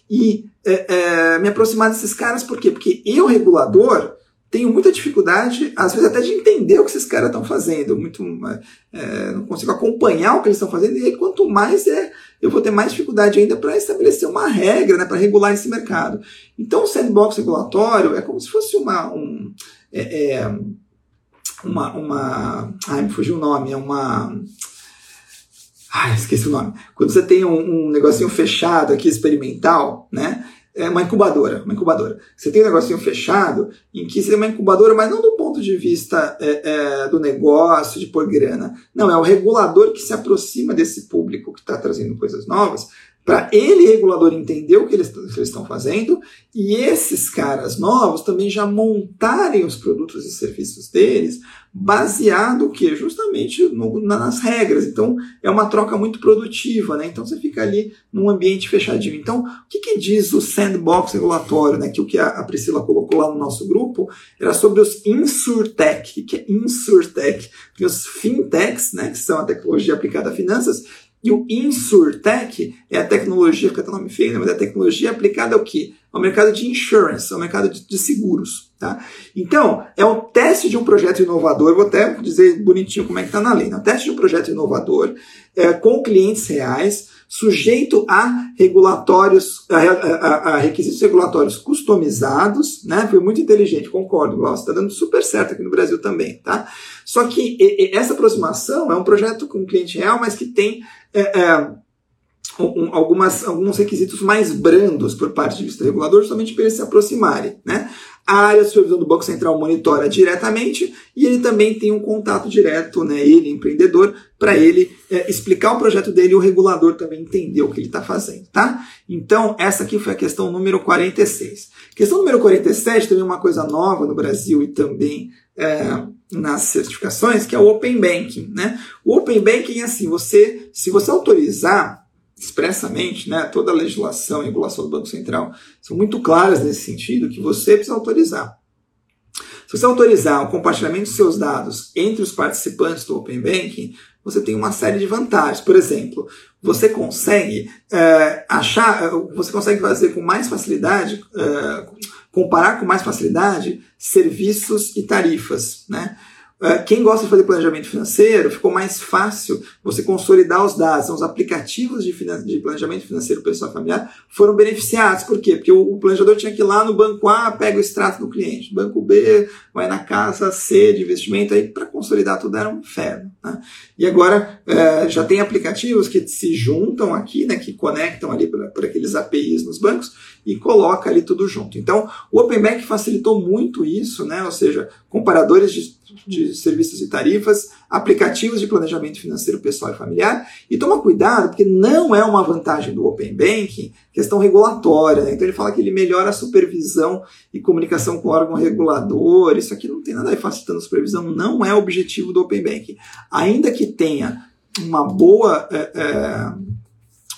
e é, é, me aproximar desses caras, por quê? Porque eu, regulador, tenho muita dificuldade, às vezes até de entender o que esses caras estão fazendo, muito, é, não consigo acompanhar o que eles estão fazendo, e aí quanto mais é, eu vou ter mais dificuldade ainda para estabelecer uma regra, né, para regular esse mercado. Então o sandbox regulatório é como se fosse uma, um, é, é uma, uma. Ai, me fugiu o nome, é uma. Ai, esqueci o nome. Quando você tem um, um negocinho fechado aqui, experimental, né? É uma incubadora, uma incubadora. Você tem um negocinho fechado em que seria uma incubadora, mas não do ponto de vista é, é, do negócio, de pôr grana. Não, é o regulador que se aproxima desse público que está trazendo coisas novas para ele, regulador, entender o que eles, que estão fazendo e esses caras novos também já montarem os produtos e serviços deles baseado o que justamente no, nas regras. Então é uma troca muito produtiva, né? Então você fica ali num ambiente fechadinho. Então o que, que diz o sandbox regulatório, né? Que o que a, Priscila colocou lá no nosso grupo era sobre os insurtech. O que é insurtech? Porque os fintechs, né? Que são a tecnologia aplicada a finanças e o InsurTech é a tecnologia, fica até nome feio, né? mas é a tecnologia aplicada ao quê? Ao mercado de insurance, ao mercado de, de seguros. Tá? Então, é o teste de um projeto inovador, vou até dizer bonitinho como é que está na lei. Né? O teste de um projeto inovador é, com clientes reais, sujeito a regulatórios, a, a, a, requisitos regulatórios customizados, né? Foi muito inteligente, concordo, Glaucio, está dando super certo aqui no Brasil também, tá? Só que e, e, essa aproximação é um projeto com cliente real, mas que tem é, é, um, algumas, alguns requisitos mais brandos por parte vista regulador, justamente para eles se aproximarem. Né? A área supervisão do Banco Central monitora diretamente e ele também tem um contato direto, né, ele, empreendedor, para ele é, explicar o projeto dele e o regulador também entender o que ele está fazendo. Tá? Então, essa aqui foi a questão número 46. Questão número 47 também é uma coisa nova no Brasil e também é, nas certificações, que é o Open Banking. Né? O Open Banking é assim, você, se você autorizar expressamente, né, toda a legislação e regulação do Banco Central são muito claras nesse sentido, que você precisa autorizar. Se você autorizar o compartilhamento dos seus dados entre os participantes do Open Banking, você tem uma série de vantagens. Por exemplo, você consegue é, achar, você consegue fazer com mais facilidade, é, comparar com mais facilidade serviços e tarifas, né? Ah, quem gosta de fazer planejamento financeiro, ficou mais fácil você consolidar os dados. Então, os aplicativos de, de planejamento financeiro pessoal familiar foram beneficiados. Por quê? Porque o, planejador tinha que ir lá no banco A, pega o extrato do cliente. Banco B, vai na casa C de investimento. Aí, para consolidar tudo, era um inferno. Né? E agora, é, já tem aplicativos que se juntam aqui, né, que conectam ali por aqueles APIs nos bancos e coloca ali tudo junto. Então, o Open Bank facilitou muito isso, né? ou seja, comparadores de de serviços e tarifas, aplicativos de planejamento financeiro pessoal e familiar. E toma cuidado, porque não é uma vantagem do Open Banking questão regulatória. Né? Então ele fala que ele melhora a supervisão e comunicação com o órgão regulador. Isso aqui não tem nada a ver facilitando a supervisão, não é objetivo do Open Banking. Ainda que tenha uma boa. É, é,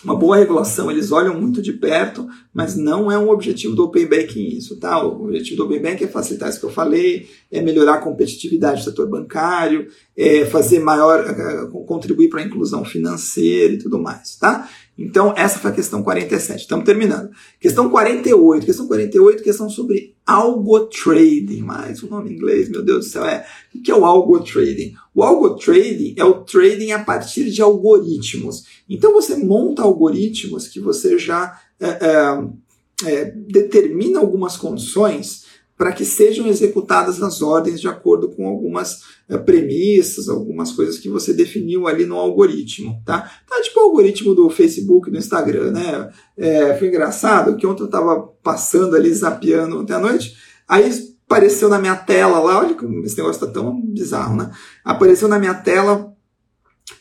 uma boa regulação, eles olham muito de perto, mas não é um objetivo do Open Banking isso, tá? O objetivo do Open Banking é facilitar isso que eu falei, é melhorar a competitividade do setor bancário, é fazer maior, é, contribuir para a inclusão financeira e tudo mais, tá? Então, essa foi a questão 47. Estamos terminando. Questão 48. Questão 48, questão sobre algo trading. Mais um nome em inglês, meu Deus do céu. É. O que é o algo trading? O algo trading é o trading a partir de algoritmos. Então, você monta algoritmos que você já é, é, é determina algumas condições para que sejam executadas as ordens de acordo com algumas é, premissas, algumas coisas que você definiu ali no algoritmo, tá? Tá tipo o algoritmo do Facebook, do Instagram, né? É, foi engraçado que ontem eu estava passando ali, zapeando ontem à noite, aí apareceu na minha tela lá, olha como esse negócio tá tão bizarro, né? Apareceu na minha tela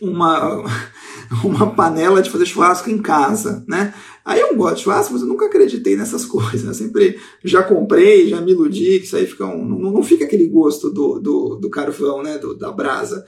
uma, uma panela de fazer churrasco em casa, né? Aí eu gosto churrasco, mas eu nunca acreditei nessas coisas. Eu sempre já comprei, já me iludi, que isso aí fica um, não, não fica aquele gosto do, do, do carvão, né? Do, da brasa.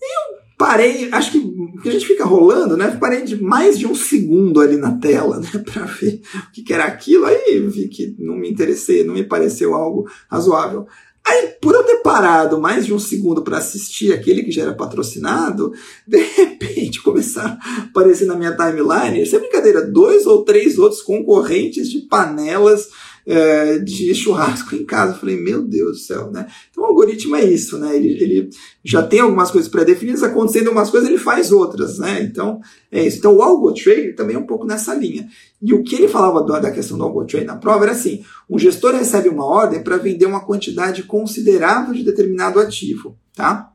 E eu parei, acho que, que a gente fica rolando, né? Parei de mais de um segundo ali na tela, né? Pra ver o que, que era aquilo. Aí vi que não me interessei, não me pareceu algo razoável. Aí, por eu ter parado mais de um segundo para assistir aquele que já era patrocinado, de repente começaram a aparecer na minha timeline, sem brincadeira, dois ou três outros concorrentes de panelas é, de churrasco em casa. Eu falei, meu Deus do céu, né? Então o algoritmo é isso, né? Ele, ele já tem algumas coisas pré-definidas, acontecendo algumas coisas, ele faz outras, né? Então é isso. Então o algo trade também é um pouco nessa linha. E o que ele falava da questão do algo trade na prova era assim: um gestor recebe uma ordem para vender uma quantidade considerável de determinado ativo, tá?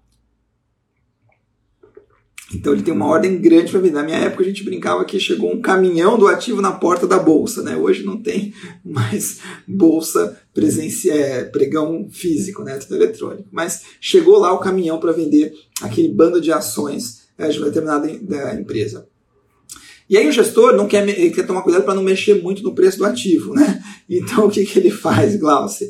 Então ele tem uma ordem grande para vender. Na minha época a gente brincava que chegou um caminhão do ativo na porta da bolsa, né? Hoje não tem mais bolsa presencial, é, pregão físico, né? Tudo eletrônico. Mas chegou lá o caminhão para vender aquele bando de ações é, de uma determinada da empresa. E aí o gestor não quer, quer tomar cuidado para não mexer muito no preço do ativo, né? Então o que, que ele faz, Glaucio?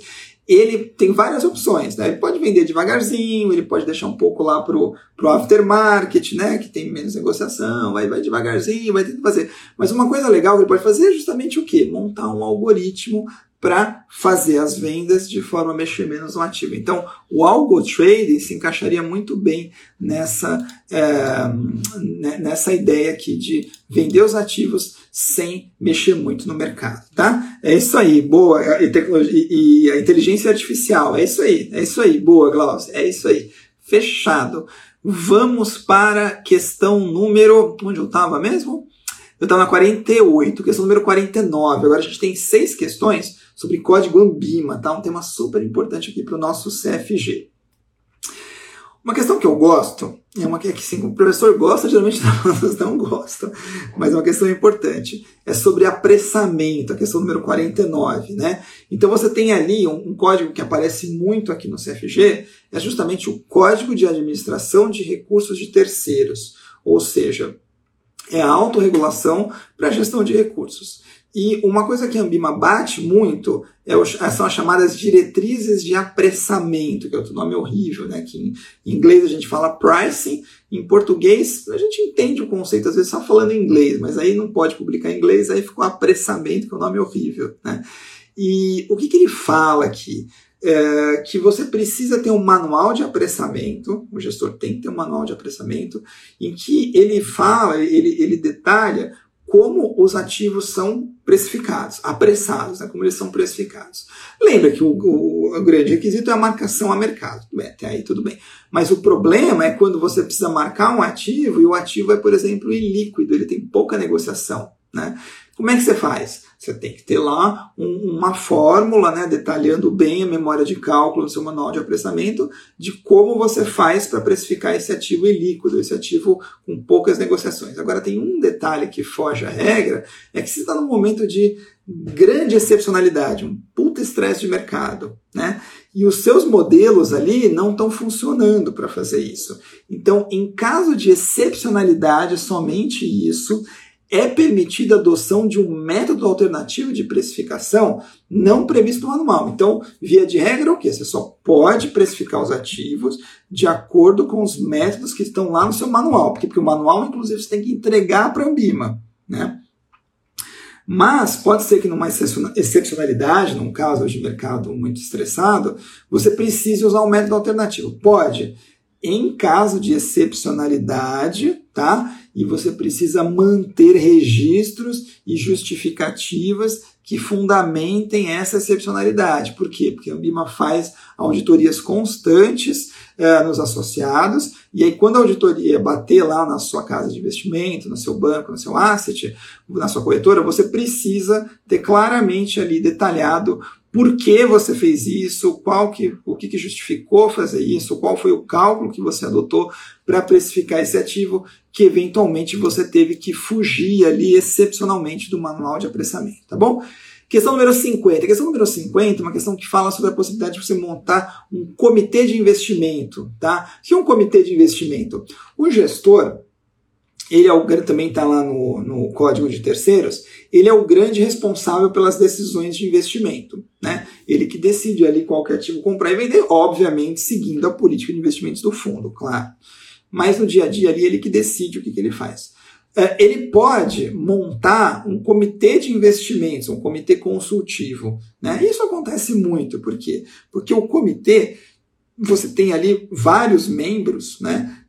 ele tem várias opções, né? Ele pode vender devagarzinho, ele pode deixar um pouco lá pro, pro aftermarket, né? Que tem menos negociação, vai, vai devagarzinho, vai que fazer. Mas uma coisa legal que ele pode fazer é justamente o quê? Montar um algoritmo para fazer as vendas de forma a mexer menos no ativo. Então, o algo trading se encaixaria muito bem nessa, é, nessa ideia aqui de vender os ativos sem mexer muito no mercado, tá? É isso aí, boa. E, tecnologia, e a inteligência artificial, é isso aí, é isso aí, boa, Glaucio, é isso aí. Fechado. Vamos para questão número. Onde eu estava mesmo? Eu estava na 48, questão número 49. Agora a gente tem seis questões sobre código Ambima, tá? Um tema super importante aqui para o nosso CFG. Uma questão que eu gosto, é uma que é sim, o professor gosta, geralmente alunos não gostam, mas é uma questão importante, é sobre apressamento, a questão número 49, né? Então você tem ali um, um código que aparece muito aqui no CFG, é justamente o Código de Administração de Recursos de Terceiros, ou seja, é a autorregulação para a gestão de recursos. E uma coisa que a Ambima bate muito é o, são as chamadas diretrizes de apressamento, que é outro nome horrível, né? Que em, inglês a gente fala pricing, em português a gente entende o conceito, às vezes só falando em inglês, mas aí não pode publicar em inglês, aí ficou apressamento, que é um nome horrível, né? E o que, que ele fala aqui? É que você precisa ter um manual de apressamento, o gestor tem que ter um manual de apressamento, em que ele fala, ele, ele detalha como os ativos são precificados, apressados, né, como eles são precificados. Lembra que o, o, o, grande requisito é a marcação a mercado. Bem, até aí tudo bem. Mas o problema é quando você precisa marcar um ativo e o ativo é, por exemplo, ilíquido, ele tem pouca negociação. Né? Como é que você faz? Você tem que ter lá um, uma fórmula, né, detalhando bem a memória de cálculo do seu manual de apressamento de como você faz para precificar esse ativo ilíquido, esse ativo com poucas negociações. Agora tem um detalhe que foge à regra, é que você está num momento de grande excepcionalidade, um puta estresse de mercado, né? E os seus modelos ali não estão funcionando para fazer isso. Então, em caso de excepcionalidade, somente isso é permitida a adoção de um método alternativo de precificação não previsto no manual. Então, via de regra, o que? Você só pode precificar os ativos de acordo com os métodos que estão lá no seu manual. Porque, porque o manual, inclusive, você tem que entregar para a Ambima. né? Mas pode ser que numa excepcionalidade, num caso de mercado muito estressado, você precise usar um método alternativo. Pode, em caso de excepcionalidade, tá? E você precisa manter registros e justificativas que fundamentem essa excepcionalidade. Por quê? Porque a Ambima faz auditorias constantes é, nos associados, e aí quando a auditoria bater lá na sua casa de investimento, no seu banco, no seu asset, na sua corretora, você precisa ter claramente ali detalhado por que você fez isso, qual que, o que, que justificou fazer isso, qual foi o cálculo que você adotou para precificar esse ativo que eventualmente você teve que fugir ali excepcionalmente do manual de apressamento, tá bom? Questão número 50. A questão número 50 é uma questão que fala sobre a possibilidade de você montar um comitê de investimento, tá? O que é um comitê de investimento? O gestor, ele é o também está lá no, no código de terceiros, ele é o grande responsável pelas decisões de investimento, né? Ele que decide ali qual ativo comprar e vender, obviamente seguindo a política de investimentos do fundo, claro. Mas no dia a dia ali ele que decide o que, que ele faz. É, ele pode montar um comitê de investimentos, um comitê consultivo. Né? Isso acontece muito, por quê? Porque o comitê, você tem ali vários membros né,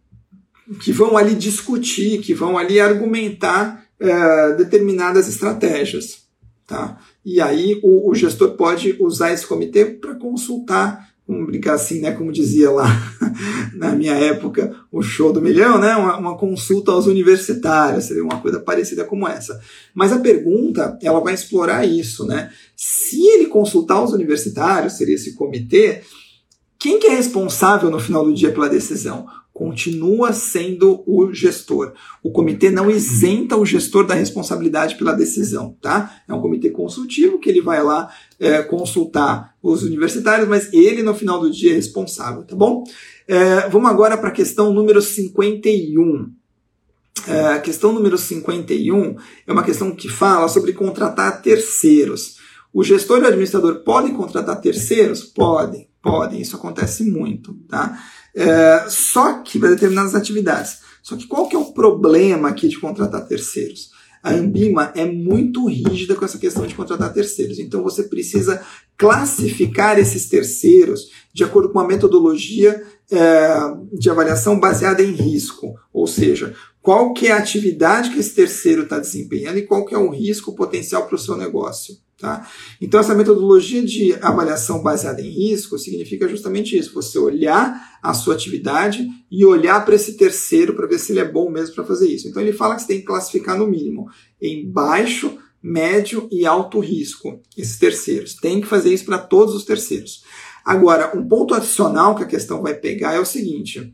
que vão ali discutir, que vão ali argumentar é, determinadas estratégias. Tá? E aí o, o gestor pode usar esse comitê para consultar vamos brincar assim, né, como dizia lá na minha época, o show do milhão, né, uma, uma, consulta aos universitários, seria uma coisa parecida como essa. Mas a pergunta, ela vai explorar isso, né? Se ele consultar os universitários, seria esse comitê, quem que é responsável no final do dia pela decisão? Continua sendo o gestor. O comitê não isenta o gestor da responsabilidade pela decisão, tá? É um comitê consultivo que ele vai lá é, consultar os universitários, mas ele no final do dia é responsável, tá bom? É, vamos agora para a questão número 51. É, a questão número 51 é uma questão que fala sobre contratar terceiros. O gestor e o administrador podem contratar terceiros? Podem, podem. Isso acontece muito, tá? É, só que para determinadas atividades. Só que qual que é o problema aqui de contratar terceiros? A Ambima é muito rígida com essa questão de contratar terceiros. Então você precisa classificar esses terceiros de acordo com a metodologia é, de avaliação baseada em risco. Ou seja, qual que é a atividade que esse terceiro está desempenhando e qual que é o risco potencial para o seu negócio. Tá? Então, essa metodologia de avaliação baseada em risco significa justamente isso: você olhar a sua atividade e olhar para esse terceiro para ver se ele é bom mesmo para fazer isso. Então, ele fala que você tem que classificar no mínimo em baixo, médio e alto risco esses terceiros. Tem que fazer isso para todos os terceiros. Agora, um ponto adicional que a questão vai pegar é o seguinte: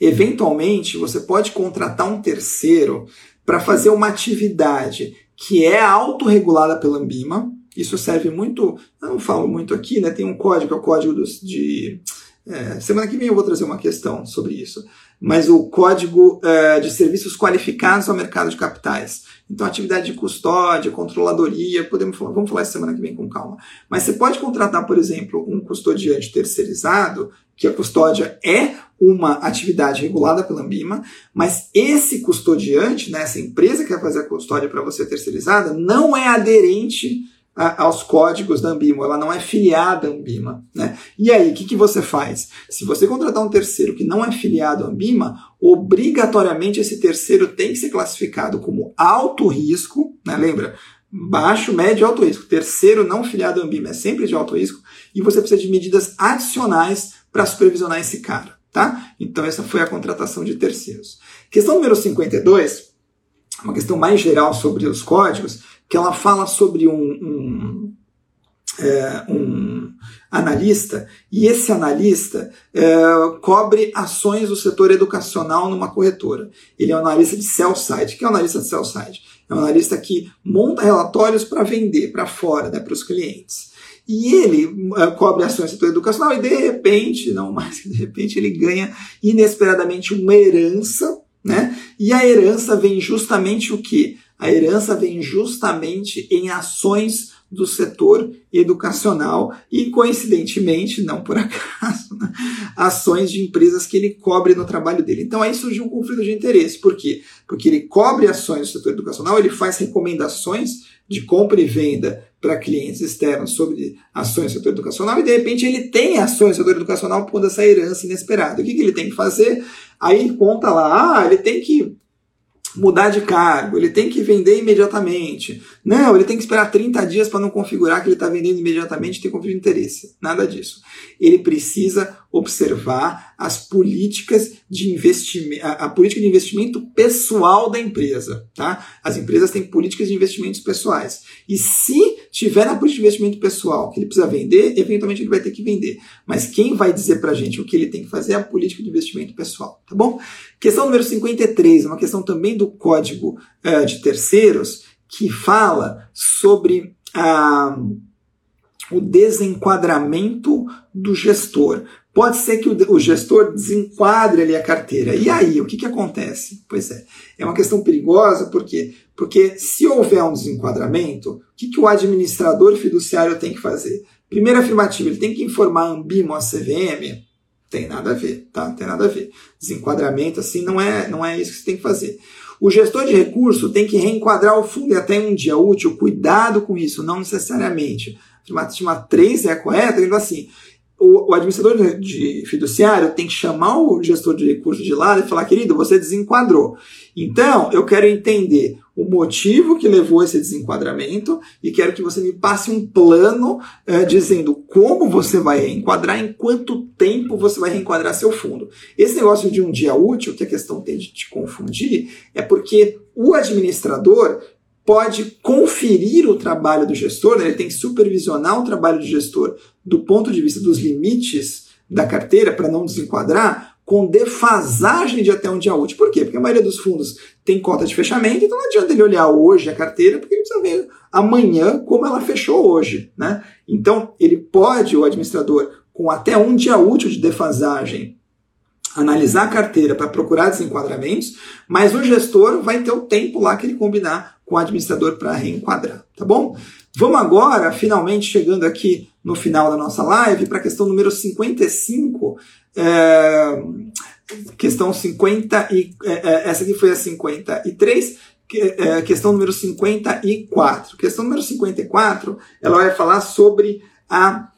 eventualmente, você pode contratar um terceiro para fazer uma atividade que é autorregulada pela Ambima. Isso serve muito, não falo muito aqui, né? Tem um código, é o código dos, de. É, semana que vem eu vou trazer uma questão sobre isso. Mas o código é, de serviços qualificados ao mercado de capitais. Então, atividade de custódia, controladoria, podemos falar, vamos falar essa semana que vem com calma. Mas você pode contratar, por exemplo, um custodiante terceirizado, que a custódia é uma atividade regulada pela Ambima, mas esse custodiante, né, essa empresa que vai fazer a custódia para você terceirizada, não é aderente a, aos códigos da Ambima, ela não é filiada à Ambima. Né? E aí, o que, que você faz? Se você contratar um terceiro que não é filiado à Ambima, obrigatoriamente esse terceiro tem que ser classificado como alto risco, né? lembra? Baixo, médio e alto risco. Terceiro não filiado à Ambima é sempre de alto risco, e você precisa de medidas adicionais para supervisionar esse cara tá? Então essa foi a contratação de terceiros. Questão número 52, uma questão mais geral sobre os códigos, que ela fala sobre um, um, é, um analista, e esse analista é, cobre ações do setor educacional numa corretora. Ele é um analista de sell-side. O que é um analista de sell-side? É um analista que monta relatórios para vender para fora, né, para os clientes. E ele uh, cobre ações do setor educacional e de repente, não mais de repente, ele ganha inesperadamente uma herança, né? E a herança vem justamente o que? A herança vem justamente em ações do setor educacional e, coincidentemente, não por acaso, né, ações de empresas que ele cobre no trabalho dele. Então aí surgiu um conflito de interesse. Por quê? Porque ele cobre ações do setor educacional, ele faz recomendações de compra e venda para clientes externos sobre ações do setor educacional e de repente ele tem ações do setor educacional por essa herança inesperada. O que, que ele tem que fazer? Aí ele conta lá, ah, ele tem que mudar de cargo, ele tem que vender imediatamente. Não, ele tem que esperar 30 dias para não configurar que ele está vendendo imediatamente e ter conflito de interesse. Nada disso. Ele precisa observar as políticas de investimento, a, a, política de investimento pessoal da empresa. Tá? As empresas têm políticas de investimentos pessoais. E se tiver na política de investimento pessoal que ele precisa vender, eventualmente ele vai ter que vender. Mas quem vai dizer para a gente o que ele tem que fazer é a política de investimento pessoal. Tá bom? Questão número 53, uma questão também do código uh, de terceiros, que fala sobre a. Uh, o desenquadramento do gestor. Pode ser que o, gestor desenquadre ali a carteira. E aí, o que, que acontece? Pois é, é uma questão perigosa, por quê? Porque se houver um desenquadramento, o que, que o administrador fiduciário tem que fazer? Primeira afirmativa, ele tem que informar a Ambimo, a CVM, tem nada a ver, tá? Tem nada a ver. Desenquadramento, assim, não é, não é isso que você tem que fazer. O gestor de recurso tem que reenquadrar o fundo e até um dia útil. Cuidado com isso, não necessariamente afirmativa 3 é correta, ele assim, o, o, administrador de fiduciário tem que chamar o gestor de recursos de lado e falar, querido, você desenquadrou. Então, eu quero entender o motivo que levou esse desenquadramento e quero que você me passe um plano é, dizendo como você vai reenquadrar, em quanto tempo você vai reenquadrar seu fundo. Esse negócio de um dia útil, que a questão tem de te confundir, é porque o administrador pode conferir o trabalho do gestor, né? ele tem que supervisionar o trabalho do gestor do ponto de vista dos limites da carteira para não desenquadrar, com defasagem de até um dia útil. Por quê? Porque a maioria dos fundos tem cota de fechamento, então não adianta ele olhar hoje a carteira, porque ele precisa ver amanhã como ela fechou hoje. Né? Então, ele pode, o administrador, com até um dia útil de defasagem, analisar a carteira para procurar desenquadramentos, mas o gestor vai ter o tempo lá que ele combinar com o administrador para reenquadrar, tá bom? Vamos agora, finalmente chegando aqui no final da nossa live, para a questão número 55. É, questão 50 e é, essa aqui foi a 53, é, questão número 54. Questão número 54, ela vai falar sobre a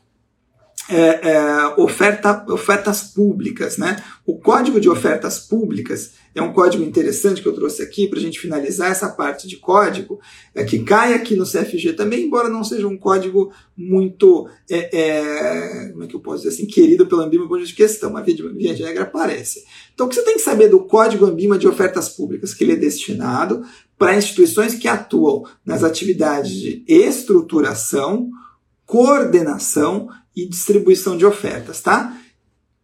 é, é, oferta, ofertas públicas. Né? O Código de Ofertas Públicas é um código interessante que eu trouxe aqui para a gente finalizar essa parte de código, é, que cai aqui no CFG também, embora não seja um código muito, é, é, como é que eu posso dizer assim, querido pelo Ambima por de questão, mas via de, via de regra aparece. Então o que você tem que saber do Código Ambima de Ofertas Públicas? Que ele é destinado para instituições que atuam nas atividades de estruturação, coordenação e distribuição de ofertas, tá?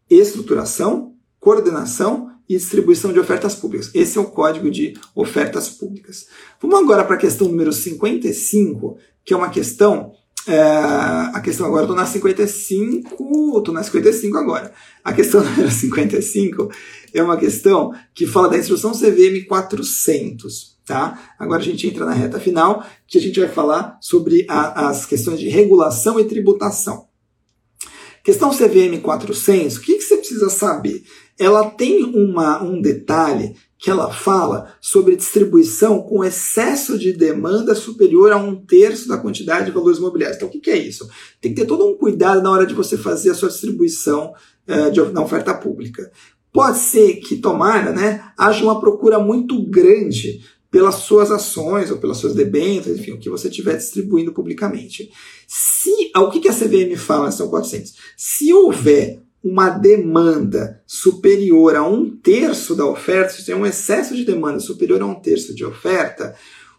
Estruturação, coordenação e distribuição de ofertas públicas. Esse é o código de ofertas públicas. Vamos agora para a questão número 55, que é uma questão. É, a questão agora, estou na 55, estou na 55 agora. A questão número 55 é uma questão que fala da instrução CVM 400. Tá? Agora a gente entra na reta final, que a gente vai falar sobre a, as questões de regulação e tributação. Questão CVM 400, o que, que você precisa saber? Ela tem uma, um detalhe que ela fala sobre distribuição com excesso de demanda superior a um terço da quantidade de valores imobiliários. Então, o que, é isso? Tem que ter todo um cuidado na hora de você fazer a sua distribuição uh, de, na oferta pública. Pode ser que, tomara, né, haja uma procura muito grande pelas suas ações ou pelas suas debêntures, enfim, o que você estiver distribuindo publicamente. Se, o que a CVM fala São 400? Se houver uma demanda superior a um terço da oferta, se tem um excesso de demanda superior a um terço de oferta,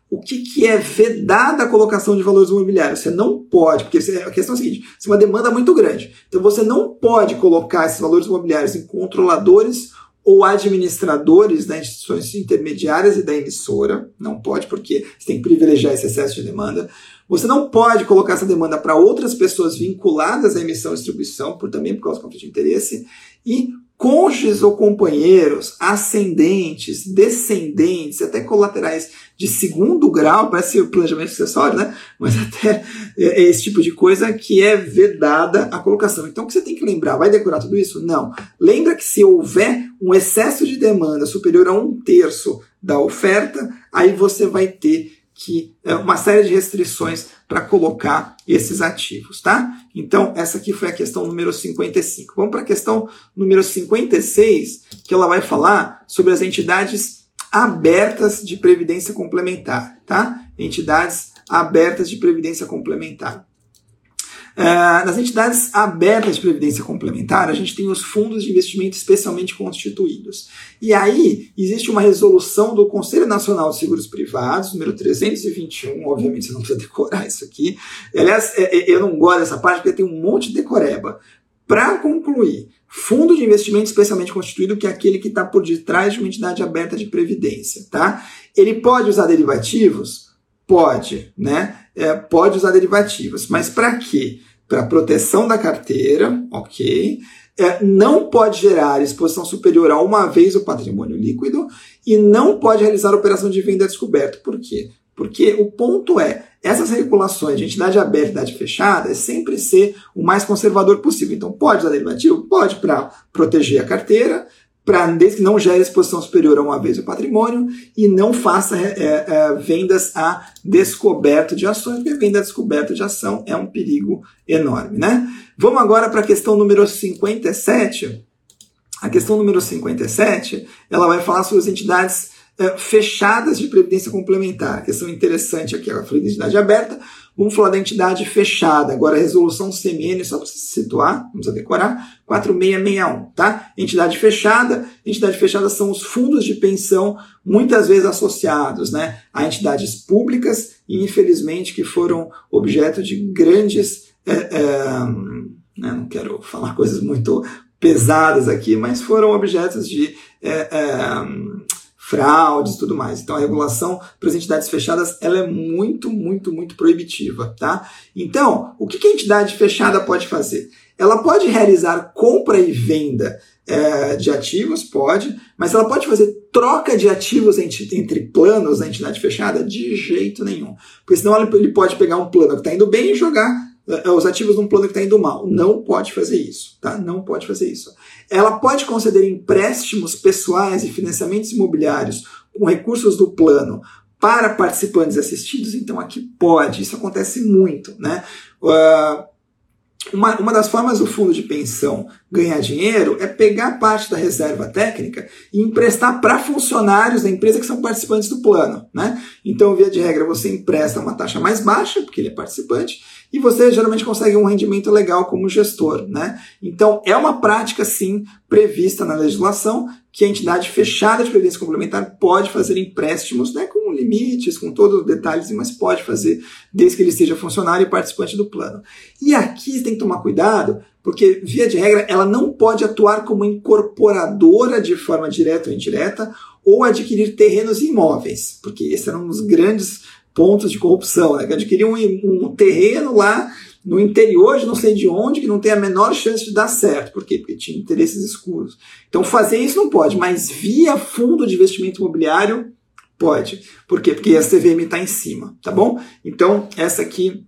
o que, que é vedada a colocação de valores imobiliários? Você não pode, porque a questão é a seguinte: se uma demanda é muito grande, então você não pode colocar esses valores imobiliários em controladores ou administradores das instituições intermediárias e da emissora, não pode, porque você tem que privilegiar esse excesso de demanda. Você não pode colocar essa demanda para outras pessoas vinculadas à emissão e distribuição, por também por causa do conflito de interesse, e cônjuges ou companheiros, ascendentes, descendentes, até colaterais de segundo grau, parece o planejamento sucessório, né? Mas até é, é esse tipo de coisa que é vedada a colocação. Então, o que você tem que lembrar? Vai decorar tudo isso? Não. Lembra que se houver um excesso de demanda superior a um terço da oferta, aí você vai ter que é, uma série de restrições para colocar esses ativos, tá? Então, essa aqui foi a questão número 55. Vamos para a questão número 56, que ela vai falar sobre as entidades abertas de previdência complementar, tá? Entidades abertas de previdência complementar. Uh, nas entidades abertas de previdência complementar, a gente tem os fundos de investimento especialmente constituídos. E aí, existe uma resolução do Conselho Nacional de Seguros Privados, número 321, obviamente você não precisa decorar isso aqui. Aliás, é, é, eu não gosto dessa parte porque tem um monte de decoreba. Para concluir, fundo de investimento especialmente constituído, que é aquele que está por detrás de uma entidade aberta de previdência, tá? Ele pode usar derivativos? Pode, né? É, pode usar derivativos, mas para quê? Para proteção da carteira, ok? É, não pode gerar exposição superior a uma vez o patrimônio líquido e não pode realizar operação de venda descoberto. Por quê? Porque o ponto é, essas regulações de entidade aberta e entidade fechada é sempre ser o mais conservador possível. Então, pode usar derivativo? Pode para proteger a carteira, para desde que não gere exposição superior a uma vez o patrimônio e não faça é, é, vendas a descoberto de ações, porque venda a descoberto de ação é um perigo enorme. Né? Vamos agora para a questão número 57. A questão número 57 ela vai falar sobre as entidades é, fechadas de previdência complementar. Questão interessante aqui, ela falou de entidade aberta, Vamos falar da entidade fechada. Agora, a resolução CMN, só para se situar, vamos decorar, 4661, tá? Entidade fechada. Entidade fechada são os fundos de pensão, muitas vezes associados né, a entidades públicas e, infelizmente, que foram objeto de grandes. É, é, não quero falar coisas muito pesadas aqui, mas foram objetos de. É fraudes e tudo mais. Então a regulação para as entidades fechadas ela é muito, muito, muito proibitiva, tá? Então, o que a entidade fechada pode fazer? Ela pode realizar compra e venda é, de ativos, pode, mas ela pode fazer troca de ativos entre, planos da entidade fechada? De jeito nenhum. Porque senão ele pode pegar um plano que está indo bem e jogar os ativos num plano que está indo mal. Não pode fazer isso, tá? Não pode fazer isso. Ela pode conceder empréstimos pessoais e financiamentos imobiliários com recursos do plano para participantes assistidos, então aqui pode, isso acontece muito, né? Uh, uma, uma das formas do fundo de pensão ganhar dinheiro é pegar parte da reserva técnica e emprestar para funcionários da empresa que são participantes do plano. Né? Então, via de regra, você empresta uma taxa mais baixa, porque ele é participante, e você geralmente consegue um rendimento legal como gestor. Né? Então, é uma prática, sim, prevista na legislação, que a entidade fechada de previdência complementar pode fazer empréstimos né, com limites, com todos os detalhes, mas pode fazer desde que ele seja funcionário e participante do plano. E aqui tem que tomar cuidado, porque, via de regra, ela não pode atuar como incorporadora de forma direta ou indireta ou adquirir terrenos e imóveis, porque esse era um dos grandes pontos de corrupção, né? adquirir um, um terreno lá no interior de não sei de onde, que não tem a menor chance de dar certo. Por quê? Porque tinha interesses escuros. Então fazer isso não pode, mas via fundo de investimento imobiliário, pode. Por quê? Porque a CVM está em cima, tá bom? Então, essa aqui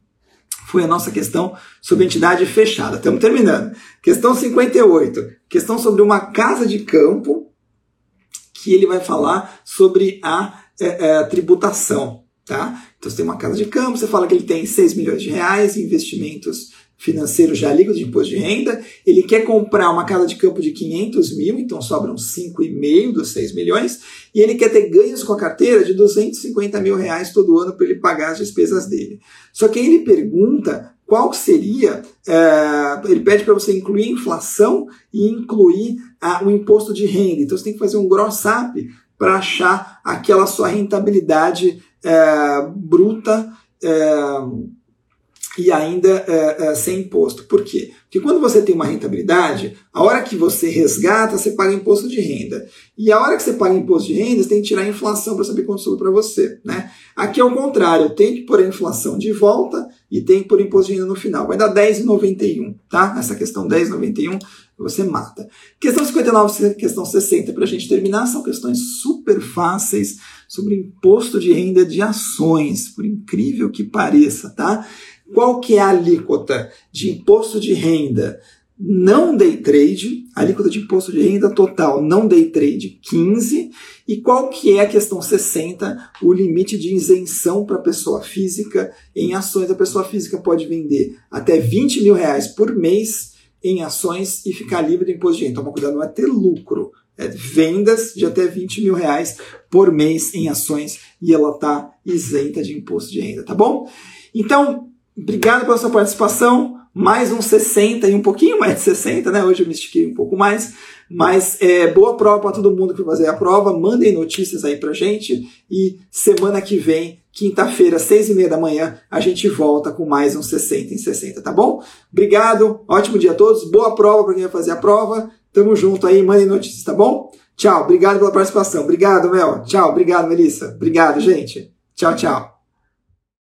foi a nossa questão sobre entidade fechada. Estamos terminando. Questão 58. Questão sobre uma casa de campo, que ele vai falar sobre a é, é, tributação. Tá? Então você tem uma casa de campo, você fala que ele tem 6 milhões de reais em investimentos financeiros já líquidos de imposto de renda, ele quer comprar uma casa de campo de 500 mil, então sobram 5,5 dos 6 milhões, e ele quer ter ganhos com a carteira de 250 mil reais todo ano para ele pagar as despesas dele. Só que aí ele pergunta qual seria, é, ele pede para você incluir a inflação e incluir a, o imposto de renda. Então você tem que fazer um gross up para achar aquela sua rentabilidade é, bruta é, e ainda é, é, sem imposto. Por quê? Porque quando você tem uma rentabilidade, a hora que você resgata, você paga imposto de renda. E a hora que você paga imposto de renda, você tem que tirar a inflação para saber quanto sobrou para você. Né? Aqui é o contrário, tem que pôr a inflação de volta e tem que pôr imposto de renda no final. Vai dar 10,91, tá? Essa questão 10,91 você mata. Questão 59 questão 60, para a gente terminar, são questões super fáceis sobre imposto de renda de ações, por incrível que pareça, tá? Qual que é a alíquota de imposto de renda não day trade, alíquota de imposto de renda total não day trade 15, e qual que é a questão 60, o limite de isenção para pessoa física em ações. A pessoa física pode vender até 20 mil reais por mês em ações e ficar livre do imposto de renda. Toma cuidado, não é ter lucro. É vendas de até 20 mil reais por mês em ações e ela está isenta de imposto de renda, tá bom? Então, obrigado pela sua participação. Mais um 60 e um pouquinho mais de 60, né? Hoje eu me estiquei um pouco mais. Mas é, boa prova para todo mundo que vai fazer a prova. Mandem notícias aí pra gente. E semana que vem, quinta-feira, seis e meia da manhã, a gente volta com mais um 60 em 60, tá bom? Obrigado, ótimo dia a todos. Boa prova para quem vai fazer a prova. Tamo junto aí, mandem notícias, tá bom? Tchau, obrigado pela participação. Obrigado, Mel. Tchau, obrigado, Melissa. Obrigado, gente. Tchau, tchau.